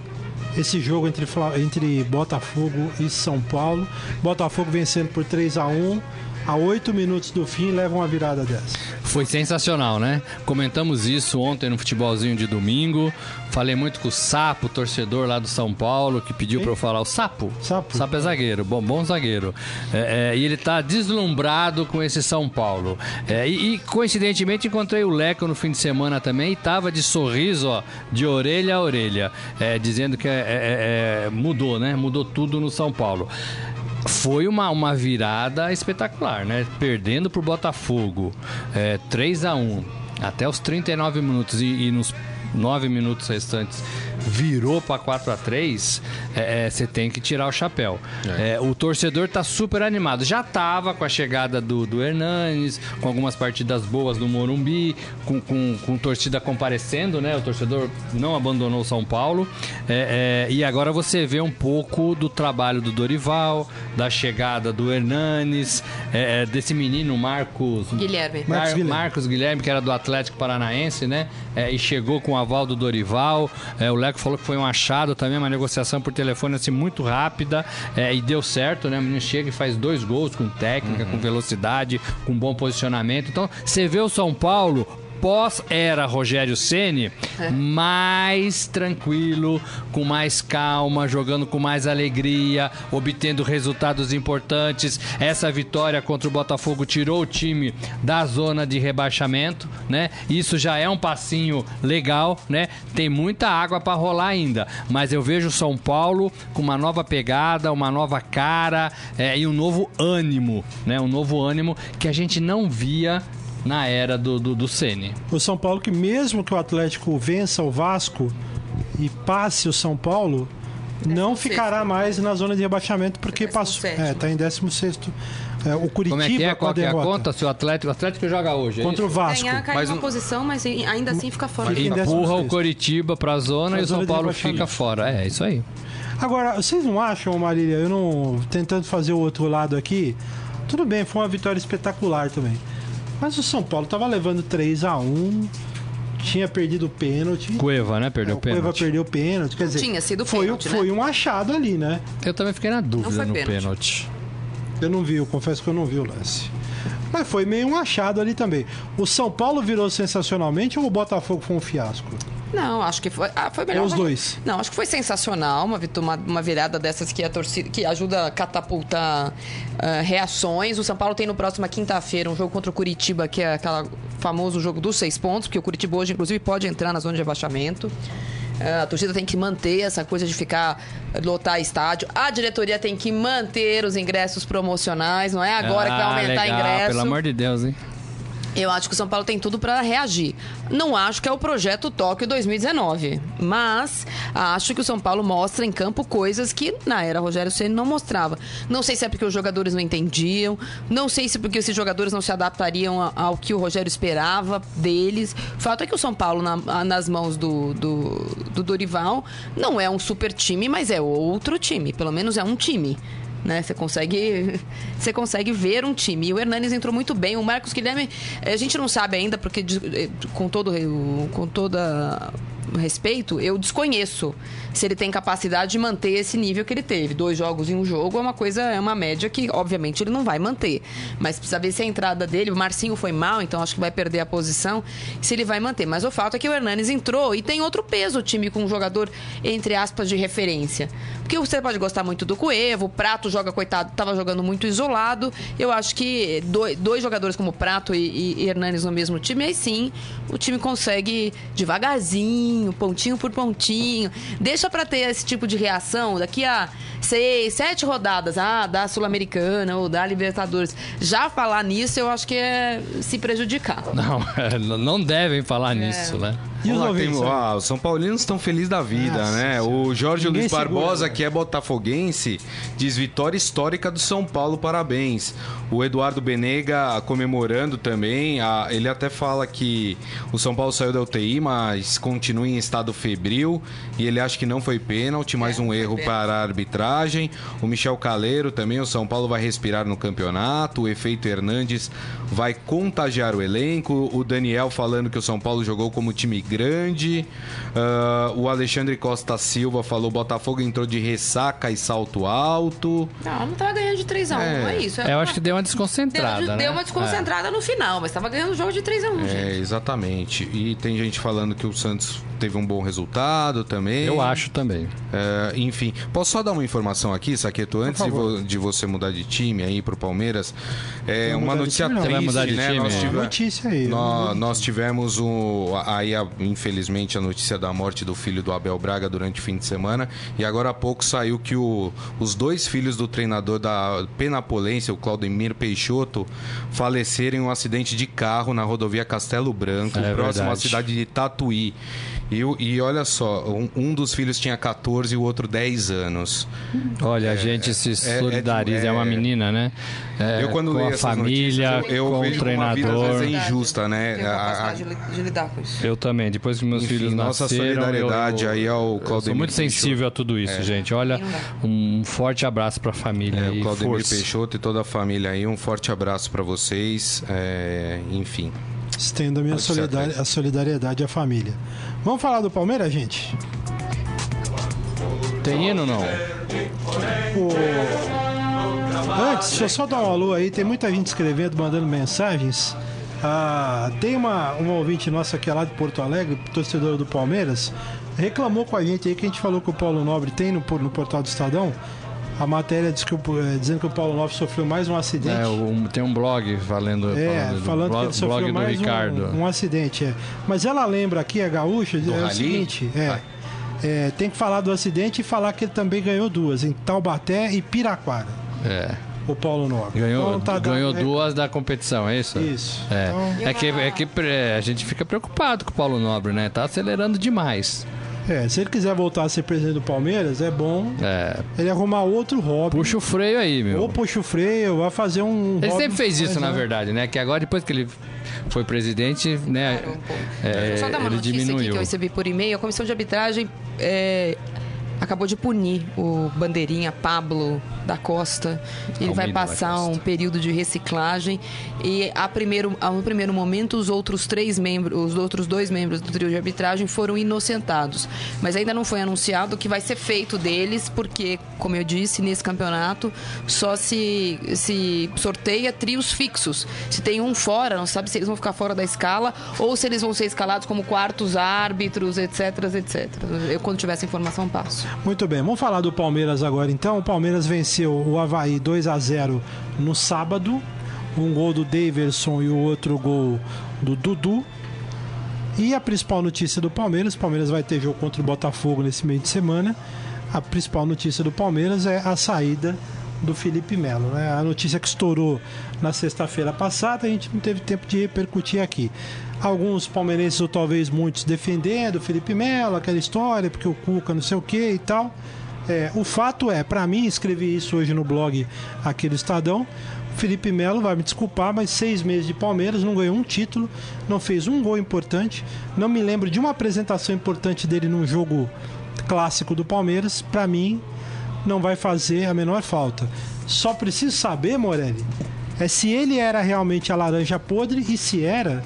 esse jogo entre, entre Botafogo e São Paulo? Botafogo vencendo por 3 a 1 a 8 minutos do fim leva uma virada dessa. Foi sensacional, né? Comentamos isso ontem no futebolzinho de domingo. Falei muito com o Sapo, torcedor lá do São Paulo, que pediu pra eu falar. O Sapo? Sapo. Sapo é zagueiro, bom, bom zagueiro. É, é, e ele tá deslumbrado com esse São Paulo. É, e, e, coincidentemente encontrei o Leco no fim de semana também e tava de sorriso, ó, de orelha a orelha, é, dizendo que é, é, mudou, né? Mudou tudo no São Paulo. Foi uma, uma virada espetacular, né? Perdendo pro Botafogo, é, 3 a 1 até os 39 minutos e, e nos 9 minutos restantes virou para 4 a 3 é, é, você tem que tirar o chapéu. É, o torcedor tá super animado. Já tava com a chegada do, do Hernanes, com algumas partidas boas do Morumbi, com, com, com torcida comparecendo, né? O torcedor não abandonou o São Paulo. É, é, e agora você vê um pouco do trabalho do Dorival, da chegada do Hernanes, é, é, desse menino Marcos Guilherme. Marcos Mar- Guilherme. Marcos Guilherme, que era do Atlético Paranaense, né? É, e chegou com o aval do Dorival. É, o Leco falou que foi um achado também, uma negociação por telefone assim muito rápida é, e deu certo, né? O menino chega e faz dois gols com técnica, com velocidade, com bom posicionamento. Então, você vê o São Paulo pós-era Rogério Ceni mais tranquilo, com mais calma, jogando com mais alegria, obtendo resultados importantes. Essa vitória contra o Botafogo tirou o time da zona de rebaixamento, né? Isso já é um passinho legal, né? Tem muita água para rolar ainda, mas eu vejo o São Paulo com uma nova pegada, uma nova cara é, e um novo ânimo, né? Um novo ânimo que a gente não via na era do, do, do Ceni. O São Paulo que mesmo que o Atlético vença o Vasco e passe o São Paulo, não Décimo ficará mais na zona de rebaixamento porque Décimo passou. sétimo. É, tá em 16 é, o Curitiba Como é que é? com a Qual que é a conta? Se o Atlético, o Atlético joga hoje, é contra o isso? Vasco. Ganhar, cai Mas uma posição, mas ainda assim fica fora. Fica Empurra o sexto. Coritiba pra zona Pra e o São Paulo fica fora. É, isso aí. Agora, vocês não acham, Marília, eu não tentando fazer o outro lado aqui, tudo bem, foi uma vitória espetacular também. Mas o São Paulo tava levando 3 a 1 tinha perdido o pênalti. Cueva, né? Perdeu É, o o Cueva pênalti. perdeu o pênalti, quer dizer, Tinha sido foi, pênalti, foi né? um achado ali, né? Eu também fiquei na dúvida foi no pênalti. pênalti. Eu não vi, eu confesso que eu não vi o lance. Mas foi meio um achado ali também. O São Paulo virou sensacionalmente ou o Botafogo foi um fiasco? Não, acho que foi. Ah, foi melhor. Ou os dois? Não, acho que foi sensacional. Uma, uma, uma virada dessas que a torcida. que ajuda a catapultar ah, reações. O São Paulo tem no próxima quinta-feira um jogo contra o Curitiba, que é aquele famoso jogo dos seis pontos, porque o Curitiba hoje, inclusive, pode entrar na zona de rebaixamento. Ah, A torcida tem que manter essa coisa de ficar lotar estádio. A diretoria tem que manter os ingressos promocionais, não é agora que vai Ah, aumentar legal, ingresso. Pelo amor de Deus, hein? Eu acho que o São Paulo tem tudo para reagir. Não acho que é o projeto Tóquio 2019, mas acho que o São Paulo mostra em campo coisas que na era Rogério Ceni não mostrava. Não sei se é porque os jogadores não entendiam, não sei se porque esses jogadores não se adaptariam ao que o Rogério esperava deles. O fato é que o São Paulo na- nas mãos do, do, do Dorival não é um super time, mas é outro time. Pelo menos é um time né? Você consegue, você consegue ver um time. E o Hernanes entrou muito bem. O Marcos Guilherme, eh, a gente não sabe ainda, porque eh, com todo com toda respeito, eu desconheço se ele tem capacidade de manter esse nível que ele teve. Dois jogos em um jogo é uma coisa, é uma média que, obviamente, ele não vai manter. Mas precisa ver se a entrada dele, o Marcinho foi mal, então acho que vai perder a posição, se ele vai manter. Mas o fato é que o Hernanes entrou e tem outro peso o time com um jogador, entre aspas, de referência. Porque você pode gostar muito do Cuevo, o Prato joga, coitado, estava jogando muito isolado. Eu acho que dois, dois jogadores como Prato e, e, Hernanes no mesmo time, aí sim o time consegue devagarzinho, pontinho por pontinho. Deixa pra ter esse tipo de reação daqui a seis, sete rodadas, ah, da Sul-Americana ou da Libertadores. Já falar nisso, eu acho que é se prejudicar. Não, não devem falar nisso, né? E os Vamos lá, ouvintes? tem- ah, os São Paulinos estão felizes da vida, Nossa né? O Jorge Ninguém Luiz Barbosa, segura, né? que é botafoguense, diz vitória histórica do São Paulo, parabéns. O Eduardo Benega comemorando também. ah, ele até fala que o São Paulo saiu da UTI, mas continua em estado febril. E ele acha que não foi pênalti, mais um erro para a arbitragem. O Michel Caleiro também, o São Paulo vai respirar no campeonato. O efeito Hernandes vai contagiar o elenco. O Daniel falando que o São Paulo jogou como time grande. Ah, o Alexandre Costa Silva falou: Botafogo entrou de ressaca e salto alto. Não, não tava ganhando de 3x1, É. é, isso. É, eu acho que deu uma desconcentrada, deu, né? deu uma desconcentrada no final, mas tava ganhando o jogo de 3x1, gente. É, exatamente. E tem gente falando que o Santos teve um bom resultado também. Eu acho também. É, enfim, posso só dar uma informação aqui, Saqueto, antes de, vo- de você mudar de time aí pro Palmeiras. É Não uma notícia time, triste, mudar de né? time? Nós, É. tive- Notícia aí. nó- nós tivemos o, aí, a- infelizmente, a notícia da morte do filho do Abel Braga durante o fim de semana. E agora há pouco saiu que o- os dois filhos do treinador da Penapolense, o Claudemir Peixoto, faleceram em um acidente de carro na rodovia Castelo Branco, É próximo à verdade. cidade de Tatuí. E, e olha só, um, um dos filhos tinha 14 e o outro 10 anos. Olha, a gente se é- solidariza. É, é- uma menina, né? É, eu quando com leio a família, notícias, eu, eu com vejo o como a vida às treinador. vezes é injusta, né? A- a- capacidade de li- de lidar com isso. Eu também. Depois que meus Enfim, filhos nossa nasceram, solidariedade eu, eu, aí ao eu sou Claudemir muito sensível a tudo isso, gente. Olha, um forte abraço pra família É, e o Claudemir força. Peixoto e toda a família aí, um forte abraço pra vocês. É, enfim. Estendo a minha solidari- a solidariedade à família. Vamos falar do Palmeiras, gente? Tem hino ou não? Antes, deixa eu só dar um alô aí. Tem muita gente escrevendo, mandando mensagens. Ah, tem uma, uma ouvinte nossa que é lá de Porto Alegre, torcedora do Palmeiras, reclamou com a gente aí que a gente falou que o Paulo Nobre tem no, no portal do Estadão. A matéria diz que o- eh, dizendo que o Paulo Nobre sofreu mais um acidente. É, um- tem um blog falando, É, do falando que blog, ele sofreu blog do mais Ricardo. um, um acidente. É. Mas ela lembra aqui, a gaúcha, é o rally? seguinte: é, Ah. é, tem que falar do acidente e falar que ele também ganhou duas, em Taubaté e Piraquara, É. o Paulo Nobre. Ganhou, Então, tá ganhou dando- duas da competição, é isso? Isso. É, Então- é que, é que é, a gente fica preocupado com o Paulo Nobre, né? Tá acelerando demais. É, se ele quiser voltar a ser presidente do Palmeiras, é bom É, ele arrumar outro hobby. puxa o freio aí, meu. Ou puxa o freio, vai fazer um. Ele hobby sempre fez isso, na né? verdade, né? Que agora, depois que ele foi presidente, né? Um é, só dar uma ele notícia aqui diminuiu. que eu recebi por e-mail. A comissão de arbitragem é, acabou de punir o bandeirinha Pablo da Costa. Ele vai Almeida da passar um período de reciclagem e a primeiro, a- no primeiro momento os outros três membros, os outros dois membros do trio de arbitragem foram inocentados, mas ainda não foi anunciado o que vai ser feito deles, porque, como eu disse, nesse campeonato só se, se sorteia trios fixos. Se tem um fora, não sabe se eles vão ficar fora da escala ou se eles vão ser escalados como quartos árbitros, etc, etc. Eu quando tiver essa informação passo. Muito bem, vamos falar do Palmeiras agora então. O Palmeiras venceu o Havaí 2 a 0 no sábado. Um gol do Daverson e o outro gol do Dudu. E a principal notícia do Palmeiras: o Palmeiras vai ter jogo contra o Botafogo nesse meio de semana. A principal notícia do Palmeiras é a saída do Felipe Melo. Né? A notícia que estourou na sexta-feira passada, a gente não teve tempo de repercutir aqui. Alguns palmeirenses, ou talvez muitos, defendendo o Felipe Melo, aquela história, porque o Cuca não sei o que e tal. É, o fato é, para mim, escrevi isso hoje no blog aqui do Estadão. Felipe Melo vai me desculpar, mas seis meses de Palmeiras, não ganhou um título, não fez um gol importante. Não me lembro de uma apresentação importante dele num jogo clássico do Palmeiras. Para mim, não vai fazer a menor falta. Só preciso saber, Morelli, é se ele era realmente a laranja podre e se era,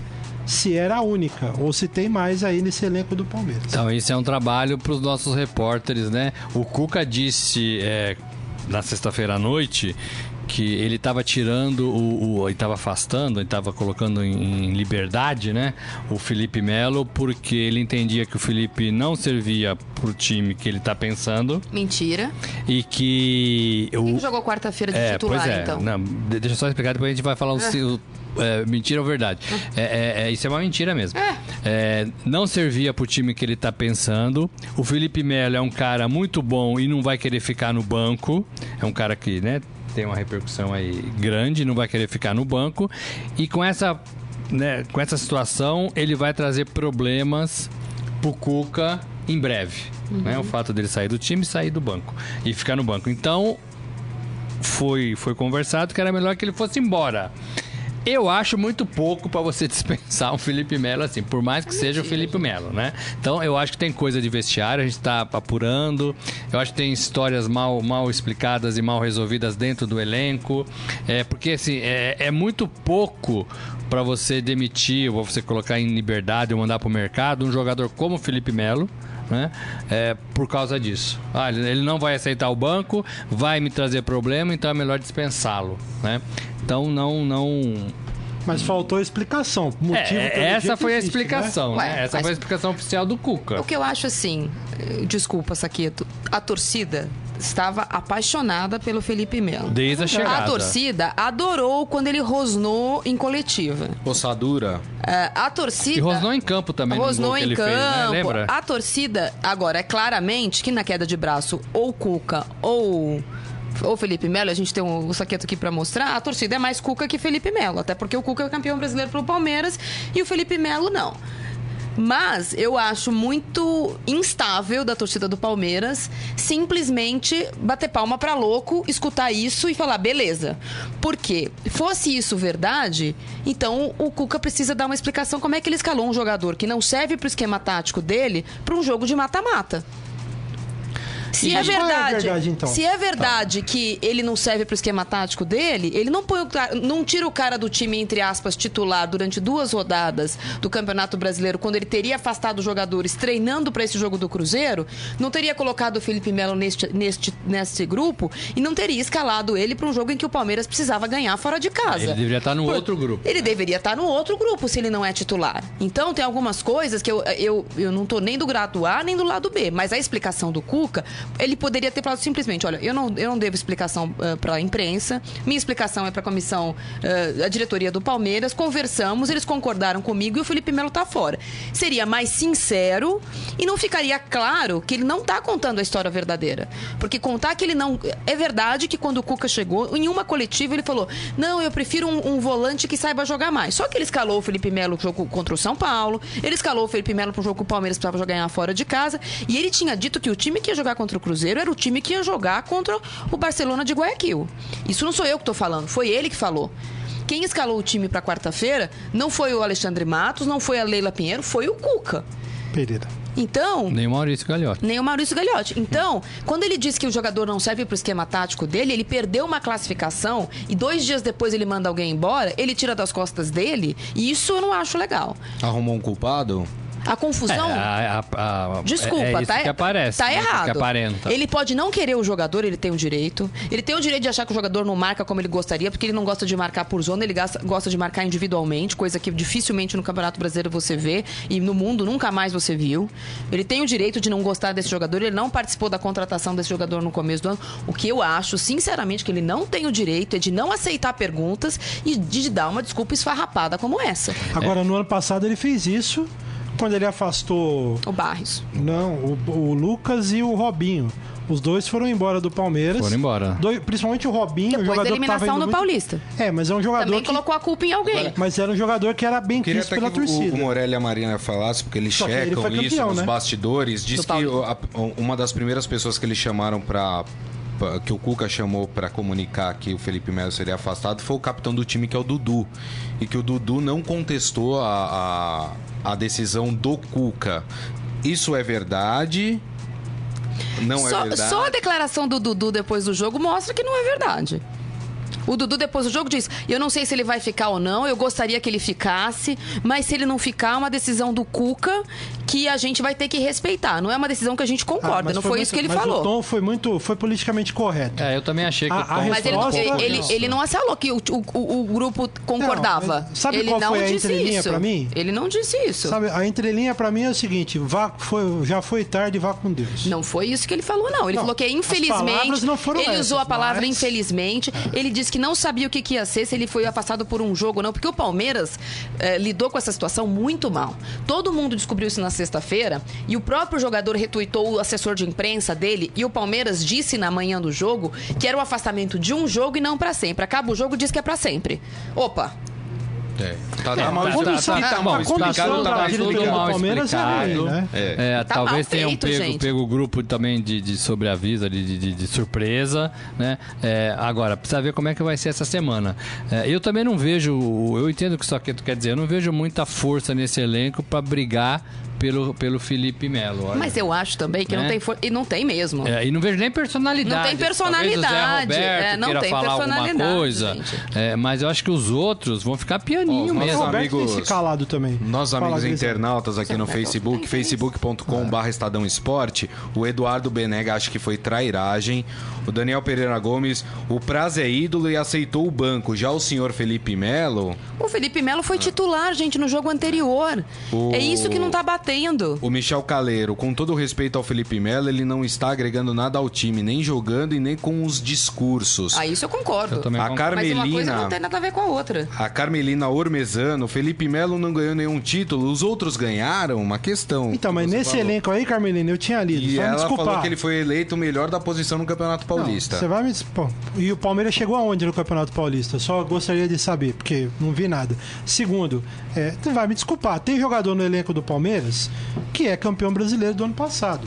se era a única, ou se tem mais aí nesse elenco do Palmeiras. Então, isso é um trabalho para os nossos repórteres, né? O Cuca disse é, na sexta-feira à noite que ele estava tirando o, o ele estava afastando, ele estava colocando em, em liberdade, né, o Felipe Melo, porque ele entendia que o Felipe não servia pro time que ele está pensando Mentira. e que Quem o jogou quarta-feira de é, titular, pois é. então? Não, de- deixa eu só explicar, depois a gente vai falar o, se- o- é, mentira ou verdade. É, é, é, isso é uma mentira mesmo. É, não servia pro time que ele tá pensando. O Felipe Melo é um cara muito bom e não vai querer ficar no banco. É um cara que, né, tem uma repercussão aí grande, não vai querer ficar no banco. E com essa, né, com essa situação, ele vai trazer problemas pro Cuca em breve. Né? O fato dele sair do time e sair do banco. E ficar no banco. Então, foi, foi conversado que era melhor que ele fosse embora. Eu acho muito pouco para você dispensar um Felipe Melo assim, por mais que seja o Felipe Melo, né? Então eu acho que tem coisa de vestiário, a gente tá apurando. Eu acho que tem histórias mal, mal explicadas e mal resolvidas dentro do elenco. É, porque assim, é, é muito pouco para você demitir ou você colocar em liberdade ou mandar pro mercado um jogador como o Felipe Melo né? É, por causa disso. Ah, ele não vai aceitar o banco, vai me trazer problema, então é melhor dispensá-lo, né? Então não não Mas faltou explicação. Motivo É, essa foi a existe, né? explicação, né? Ué, Essa mas- foi a explicação oficial do Cuca. O que eu acho assim, eh, desculpa, Saqueto, a torcida estava apaixonada pelo Felipe Melo. Desde a chegada. A torcida adorou quando ele rosnou em coletiva. Ossadura. Eh, a torcida. E rosnou em campo também, no Rosnou em campo. fez, né? Lembra? A torcida, agora, é claramente que na queda de braço, ou Cuca ou. Ou Felipe Melo, a gente tem um, o saqueto aqui pra mostrar, a torcida é mais Cuca que Felipe Melo. Até porque o Cuca é campeão brasileiro pelo Palmeiras e o Felipe Melo não. Mas eu acho muito instável da torcida do Palmeiras simplesmente bater palma pra louco, escutar isso e falar, beleza. Porque fosse isso verdade, então o Cuca precisa dar uma explicação como é que ele escalou um jogador que não serve pro esquema tático dele pra um jogo de mata-mata. Se E é qual é verdade, verdade, então? se é verdade que ele não serve pro esquema tático dele, ele não põe o cara- não tira o cara do time entre aspas titular durante duas rodadas do Campeonato Brasileiro, quando ele teria afastado os jogadores treinando para esse jogo do Cruzeiro, não teria colocado o Felipe Melo neste, neste neste grupo e não teria escalado ele para um jogo em que o Palmeiras precisava ganhar fora de casa. Ele deveria estar no Por- outro grupo. Ele deveria estar no outro grupo se ele não é titular. Então tem algumas coisas que eu, eu, eu não tô nem do grado A nem do lado B, mas a explicação do Cuca, ele poderia ter falado simplesmente, olha, eu não, eu não devo explicação uh, para a imprensa, minha explicação é para a comissão, uh, a diretoria do Palmeiras, conversamos, eles concordaram comigo e o Felipe Melo tá fora. Seria mais sincero e não ficaria claro que ele não tá contando a história verdadeira. Porque contar que ele não... É verdade que quando o Cuca chegou, em uma coletiva ele falou, não, eu prefiro um, um volante que saiba jogar mais. Só que ele escalou o Felipe Melo no jogo contra o São Paulo, ele escalou o Felipe Melo pro jogo que o Palmeiras precisava ganhar fora de casa, e ele tinha dito que o time que ia jogar contra o Cruzeiro era o time que ia jogar contra o Barcelona de Guayaquil. Isso não sou eu que tô falando, foi ele que falou. Quem escalou o time para quarta-feira não foi o Alexandre Matos, não foi a Leila Pinheiro, foi o Cuca. Pereira. Então, Nem o Maurício Gagliotti. nem o Maurício Gagliotti. Então, quando ele diz que o jogador não serve pro esquema tático dele, ele perdeu uma classificação e dois dias depois ele manda alguém embora, ele tira das costas dele, e isso eu não acho legal. Arrumou um culpado? A confusão. É, a- a- a- Desculpa, é, é tá, que aparece. tá né, errado. Que. Ele pode não querer o jogador, ele tem o direito. Ele tem o direito de achar que o jogador não marca como ele gostaria, porque ele não gosta de marcar por zona, ele gosta de marcar individualmente, coisa que dificilmente no Campeonato Brasileiro você vê e no mundo nunca mais você viu. Ele tem o direito de não gostar desse jogador, ele não participou da contratação desse jogador no começo do ano. O que eu acho, sinceramente, que ele não tem o direito é de não aceitar perguntas e de dar uma desculpa esfarrapada como essa. Agora, no ano passado ele fez isso quando ele afastou O Barros. não, o, o Lucas e o Robinho. Os dois foram embora do Palmeiras. Foram embora. Dois- principalmente o Robinho, o Depois da jogador que tava eliminação do muito- Paulista. É, mas é um jogador Também que... colocou a culpa em alguém. Mas era um jogador que era bem até pela que o, torcida. o Morelli e a Marina falassem, porque eles Só que ele checam foi isso campeão, nos né? bastidores. Diz que o- a- uma das primeiras pessoas que eles chamaram para que o Cuca chamou para comunicar que o Felipe Melo seria afastado foi o capitão do time, que é o Dudu. E que o Dudu não contestou a, a, a decisão do Cuca. Isso é verdade? Não só, é verdade? só a declaração do Dudu depois do jogo mostra que não é verdade. O Dudu, depois do jogo, diz: Eu não sei se ele vai ficar ou não, eu gostaria que ele ficasse, mas se ele não ficar, é uma decisão do Cuca que a gente vai ter que respeitar. Não é uma decisão que a gente Ah, concorda, mas não foi, muito- isso que ele mas falou. o tom foi muito, foi politicamente correto. É, eu também achei que A- o a tom Mas ele, ele, ele, ele não assalou que o, o, o- o grupo concordava. Não, sabe ele qual não foi a disse entrelinha isso. pra mim? Ele não disse isso. Sabe, a entrelinha pra mim é o seguinte, vá, foi, já foi tarde, vá com Deus. Não foi isso que ele falou, não. Ele Não, falou que as infelizmente. palavras não foram ele usou a essas, palavra mas- infelizmente. Ele disse que não sabia o que, que ia ser, se ele foi afastado por um jogo ou não, porque o Palmeiras eh, lidou com essa situação muito mal. Todo mundo descobriu isso na sexta-feira e o próprio jogador retuitou o assessor de imprensa dele e o Palmeiras disse na manhã do jogo que era o afastamento de um jogo e não pra sempre. Acaba o jogo diz que é pra sempre. Opa, É, tá, É, tá mal condição- Tá a mal condição explicado, tá mal explicado. né? É. É, Tá talvez tenham feito, pego, pego o grupo também de, de sobreaviso, de, de, de surpresa, né? É, agora, precisa ver como é que vai ser essa semana. É, eu também não vejo, eu entendo o que isso aqui quer dizer, eu não vejo muita força nesse elenco para brigar pelo, pelo Felipe Melo. olha. mas eu acho também que não Né? tem for... e não tem mesmo. É, e não vejo nem personalidade. Não tem personalidade, é, não queira tem personalidade, coisa. É, mas eu acho que os outros vão ficar pianinho Ó, O mesmo. Roberto tem amigos- calado também. Nossos Fala, amigos internautas aqui no Facebook, facebook.com.br Estadão Esporte, o Eduardo Benega acha que foi trairagem. O Daniel Pereira Gomes, o prazo é ídolo e aceitou o banco. Já o senhor Felipe Melo, O Felipe Melo foi titular, gente, no jogo anterior. O- É isso que não tá batendo. O Michel Caleiro, com todo o respeito ao Felipe Melo, ele não está agregando nada ao time, nem jogando e nem com os discursos. Ah, isso eu concordo. Eu também A concordo. Mas uma coisa Carmelina, não tem nada a ver com a outra. a Carmelina Ormezano, Felipe Melo não ganhou nenhum título, os outros ganharam, uma questão. Então, que mas nesse falou. elenco aí, Carmelina, eu tinha lido. E me ela desculpar. falou que ele foi eleito o melhor da posição no Campeonato Não, Paulista. Você vai me. Pô, e o Palmeiras chegou aonde no Campeonato Paulista? Só gostaria de saber, porque não vi nada. Segundo, é, tu vai me desculpar, tem jogador no elenco do Palmeiras que é campeão brasileiro do ano passado.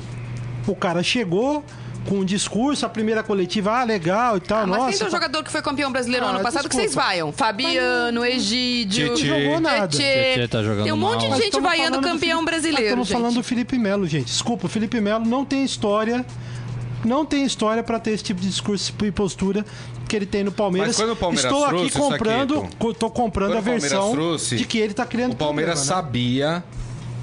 O cara chegou com um discurso, a primeira coletiva, ah, legal e tal, Ah, mas nossa. quem tem um tá- jogador que foi campeão brasileiro Ah, ano passado que desculpa. vocês vaiam? Fabiano, Egídio, Tietê. Jogou nada. Tietê tá jogando Tem um monte mal. de Mas gente vaiando campeão Felipe- brasileiro, Estamos gente. falando do Felipe Melo, gente. Desculpa, o Felipe Melo não tem história. Não tem história pra ter esse tipo de discurso e postura que ele tem no Palmeiras. Palmeiras Estou aqui comprando, aqui, tô comprando Quando a versão trouxe, de que ele tá criando O Palmeiras problema, né? sabia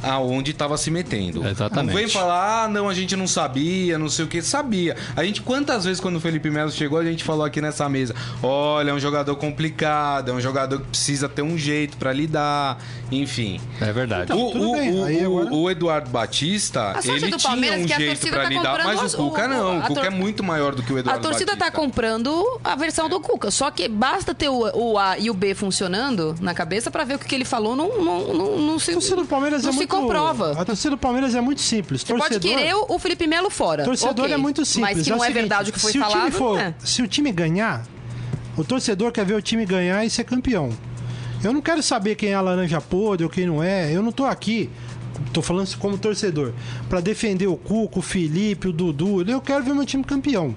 aonde estava se metendo. Exatamente. Não vem falar, ah, não, a gente não sabia, não sei o que. Sabia. A gente, quantas vezes quando o Felipe Melo chegou, a gente falou aqui nessa mesa: olha, é um jogador complicado, é um jogador que precisa ter um jeito pra lidar, enfim. É verdade. Então, o, tudo o- o- agora- o Eduardo Batista, A sorte ele do tinha Palmeiras é um que a jeito torcida pra tá lidar, mas o Cuca o- não. O a Cuca tor- é muito maior do que o A Eduardo torcida tá Batista. comprando a versão do Cuca. Só que basta ter o, o A e o B funcionando na cabeça pra ver o que, que ele falou não, não, não, não se, A torcida do Palmeiras não é muito. Comprova. A torcida do Palmeiras é muito simples. Você pode torcedor, querer o Felipe Melo fora. torcedor ok. é muito simples. Mas que não o é, seguinte, verdade o que foi se falado, o time for, não é. Se o time ganhar, o torcedor quer ver o time ganhar e ser campeão. Eu não quero saber quem é a laranja podre ou quem não é. Eu não tô aqui. Tô falando como torcedor. Pra defender o Cuco, o Felipe, o Dudu. Eu quero ver meu time campeão.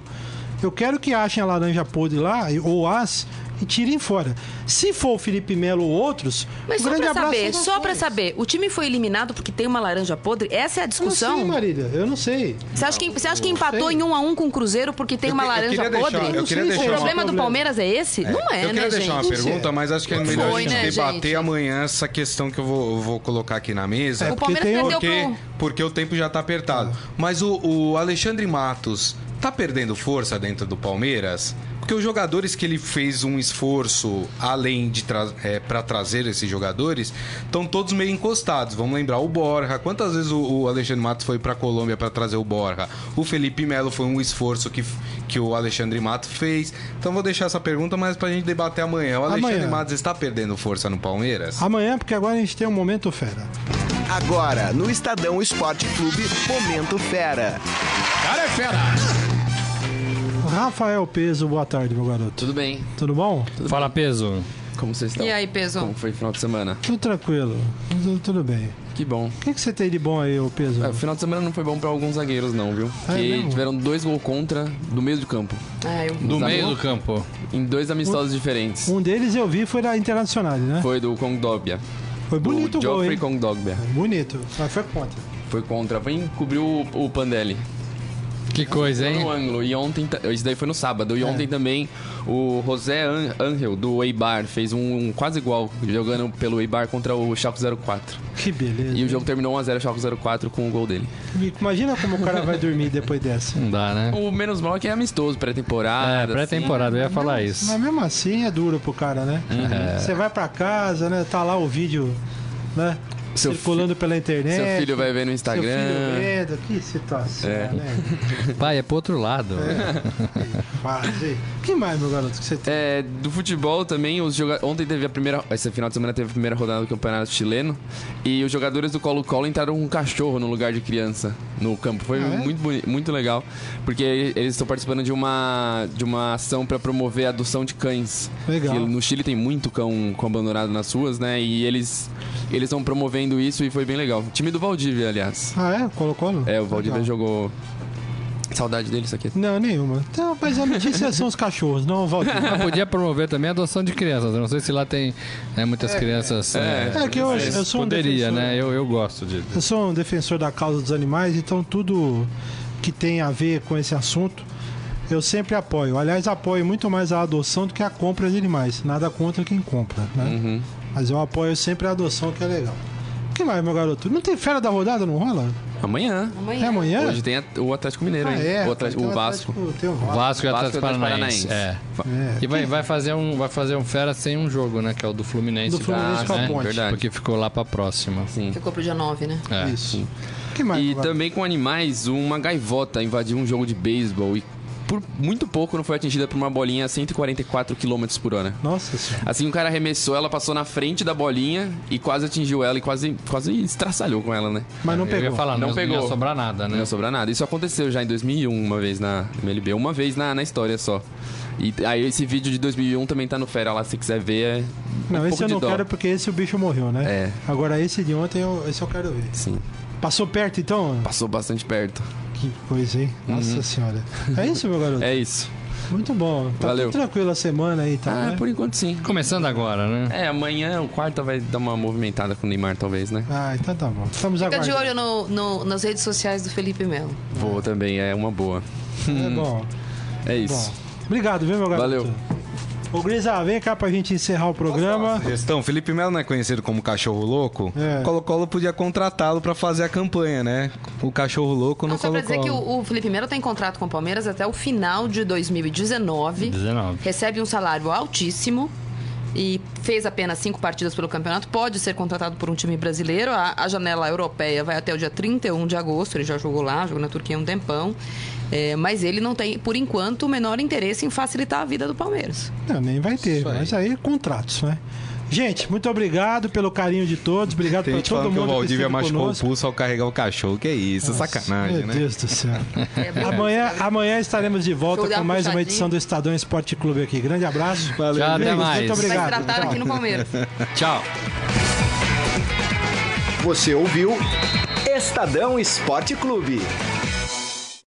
Eu quero que achem a laranja podre lá, ou as, e tirem fora. Se for o Felipe Melo ou outros, Mas um só grande pra abraço saber, só pra dois. saber, o time foi eliminado porque tem uma laranja podre? Essa é a Eu não discussão? sei, Marília, eu não sei. Você acha que, você acha que empatou sei. em um a um com o Cruzeiro porque tem Eu uma que- eu laranja queria deixar- podre? eu queria Não sei se o deixar é uma- problema do. Palmeiras é esse? Não é, eu queria né, deixar uma gente? pergunta, mas acho que é melhor foi, a gente né, debater gente? amanhã essa questão que eu vou, vou colocar aqui na mesa. É, O porque Palmeiras tem o- perdeu Porque, pro... porque o tempo já tá apertado. Mas o, o Alexandre Matos tá perdendo força dentro do Palmeiras? Porque os jogadores que ele fez um esforço além de tra é, para trazer esses jogadores estão todos meio encostados. Vamos lembrar o Borja. Quantas vezes o, o Alexandre Matos foi para Colômbia para trazer o Borja? O Felipe Melo foi um esforço que, que o Alexandre Matos fez. Então vou deixar essa pergunta, mas pra gente debater amanhã. O Alexandre Amanhã. Matos está perdendo força no Palmeiras? Amanhã, porque agora a gente tem um momento fera. Agora, no Estadão Esporte Clube, Momento Fera. Rafael Peso, boa tarde, meu garoto. Tudo bem? Tudo bom? Fala peso. Como vocês estão? E aí, peso? Como foi o final de semana? Tudo tranquilo. Tudo, tudo bem. Que bom. O que, que você tem de bom aí, ô Peso? É, o final de semana não foi bom pra alguns zagueiros, não, viu? É que mesmo? tiveram dois gols contra do meio do campo. Ah, eu... Do meio do campo. Em dois amistosos diferentes. Um deles eu vi foi da Internacional, né? Foi do Kongdogbia. Foi bonito o do gol, Geoffrey hein? Kongdogbia. Bonito. Mas foi contra. Foi contra. Foi encobrir o, o Pandelli. Que coisa, hein? No ângulo. E ontem. Isso daí foi no sábado. E É. ontem também o José An- Angel, do Eibar, fez um, um quase igual, jogando pelo Eibar contra o Schalke 04. Que beleza. E o jogo terminou 1x0 Schalke 04 com o gol dele. Imagina como o cara vai dormir depois dessa. Não dá, né? O menos mal é que é amistoso, pré-temporada. É, pré-temporada, eu ia falar isso. Mas mesmo assim é duro pro cara, né? Uhum. Você vai pra casa, né? Tá lá o vídeo, né? Seu Circulando pela internet. Seu filho vai ver no Seu Instagram. filho vendo. Que situação, É. né? Pai, é pro outro lado. Quase. que mais, meu garoto, que você tem? É, do futebol também, os joga... ontem teve a primeira. Esse final de semana teve a primeira rodada do campeonato chileno. E os jogadores do Colo-Colo entraram com um cachorro no lugar de criança no campo. Foi Ah, é? muito, boni- muito legal. Porque eles estão participando de uma, de uma ação para promover a adoção de cães. Legal. Que no Chile tem muito cão, cão abandonado nas ruas, né? E eles eles estão promovendo isso e foi bem legal. Time do Valdívia, aliás. Ah, é? Colocou? É, o Valdívia Legal. jogou. Saudade dele, isso aqui. Não, nenhuma. Então, mas a notícia são os cachorros, não o Valdir. Mas podia promover também a adoção de crianças. Eu não sei se lá tem né, muitas crianças. é. É que eu, eu sou um Poderia, defensor- né? Eu, eu gosto de. Eu sou um defensor da causa dos animais, então tudo que tem a ver com esse assunto, eu sempre apoio. Aliás, apoio muito mais a adoção do que a compra de animais. Nada contra quem compra, né? Uhum. Mas eu apoio sempre a adoção, que é legal. O que mais, meu garoto? Não tem fera da rodada, não rola? Amanhã. É amanhã? Hoje tem a- o Atlético Mineiro, Ah, hein? é. o, Atlético- Tem o Vasco. Atlético- Tem o Vasco. Vasco e Vasco Atlético Atlético Paranaense. É. É. E vai, vai, fazer um, vai fazer um fera sem um jogo, né? Que é o do Fluminense. Do Fluminense Ah, com a sim, ponte. verdade. Porque ficou lá pra próxima. Sim. Ficou pro dia 9, né? É. Isso. O que mais? E também com animais, uma gaivota invadiu um jogo de beisebol e por muito pouco não foi atingida por uma bolinha a 144 km por hora. Nossa senhora. Assim, o cara arremessou, ela passou na frente da bolinha e quase atingiu ela e quase, quase estraçalhou com ela, né? Mas não Eu ia pegou. falar, Não não, pegou. não ia sobrar nada, Não né? ia sobrar nada. Isso aconteceu já em 2001, uma vez na MLB. Uma vez na, na história só. E aí esse vídeo de 2001 também tá no Fera lá, se quiser ver. É um Não, esse pouco eu de não dó. quero porque esse o bicho morreu, né? É. Agora esse de ontem, eu, esse eu quero ver. Sim. Passou perto então? Passou bastante perto. Que coisa, hein? Nossa senhora. É isso, meu garoto? É isso. Muito bom. Tá Valeu. tudo tranquilo a semana aí, tá? Ah, né? por enquanto sim. Começando agora, né? É, amanhã o quarta vai dar uma movimentada com o Neymar, talvez, né? Ah, então tá bom. Estamos Fica de aguardando. olho no, no- nas redes sociais do Felipe Melo. Vou também, é uma boa. É bom. É Bom. isso. Obrigado, viu, meu garoto? Valeu. Ô, Grisa, vem cá pra gente encerrar o programa. Gestão, Felipe Melo não é conhecido como cachorro louco? É. Colo-Colo podia contratá-lo pra fazer a campanha, né? O cachorro louco no Não, só pra dizer Colo-Colo. que o, o Felipe Melo tem contrato com o Palmeiras até o final de 2019. 19. Recebe um salário altíssimo e fez apenas cinco partidas pelo campeonato. Pode ser contratado por um time brasileiro. A, a janela europeia vai até o dia 31 de agosto. Ele já jogou lá, jogou na Turquia um tempão. É, mas ele não tem, por enquanto, o menor interesse em facilitar a vida do Palmeiras. Não, nem vai ter, aí. mas aí contratos, né? Gente, muito obrigado pelo carinho de todos. Obrigado Tem pra todo que o mundo que Valdívia esteve machucou conosco. o pulso ao carregar o cachorro. Que isso, sacanagem, Meu né? Deus do céu. É, Amanhã, amanhã estaremos de volta com uma mais uma puxadinha. edição do Estadão Esporte Clube aqui. Grande abraço. Valeu, Tchau, até mais. Muito Vai obrigado. se tratar Tchau. aqui no Palmeiras. Tchau. Você ouviu Estadão Esporte Clube.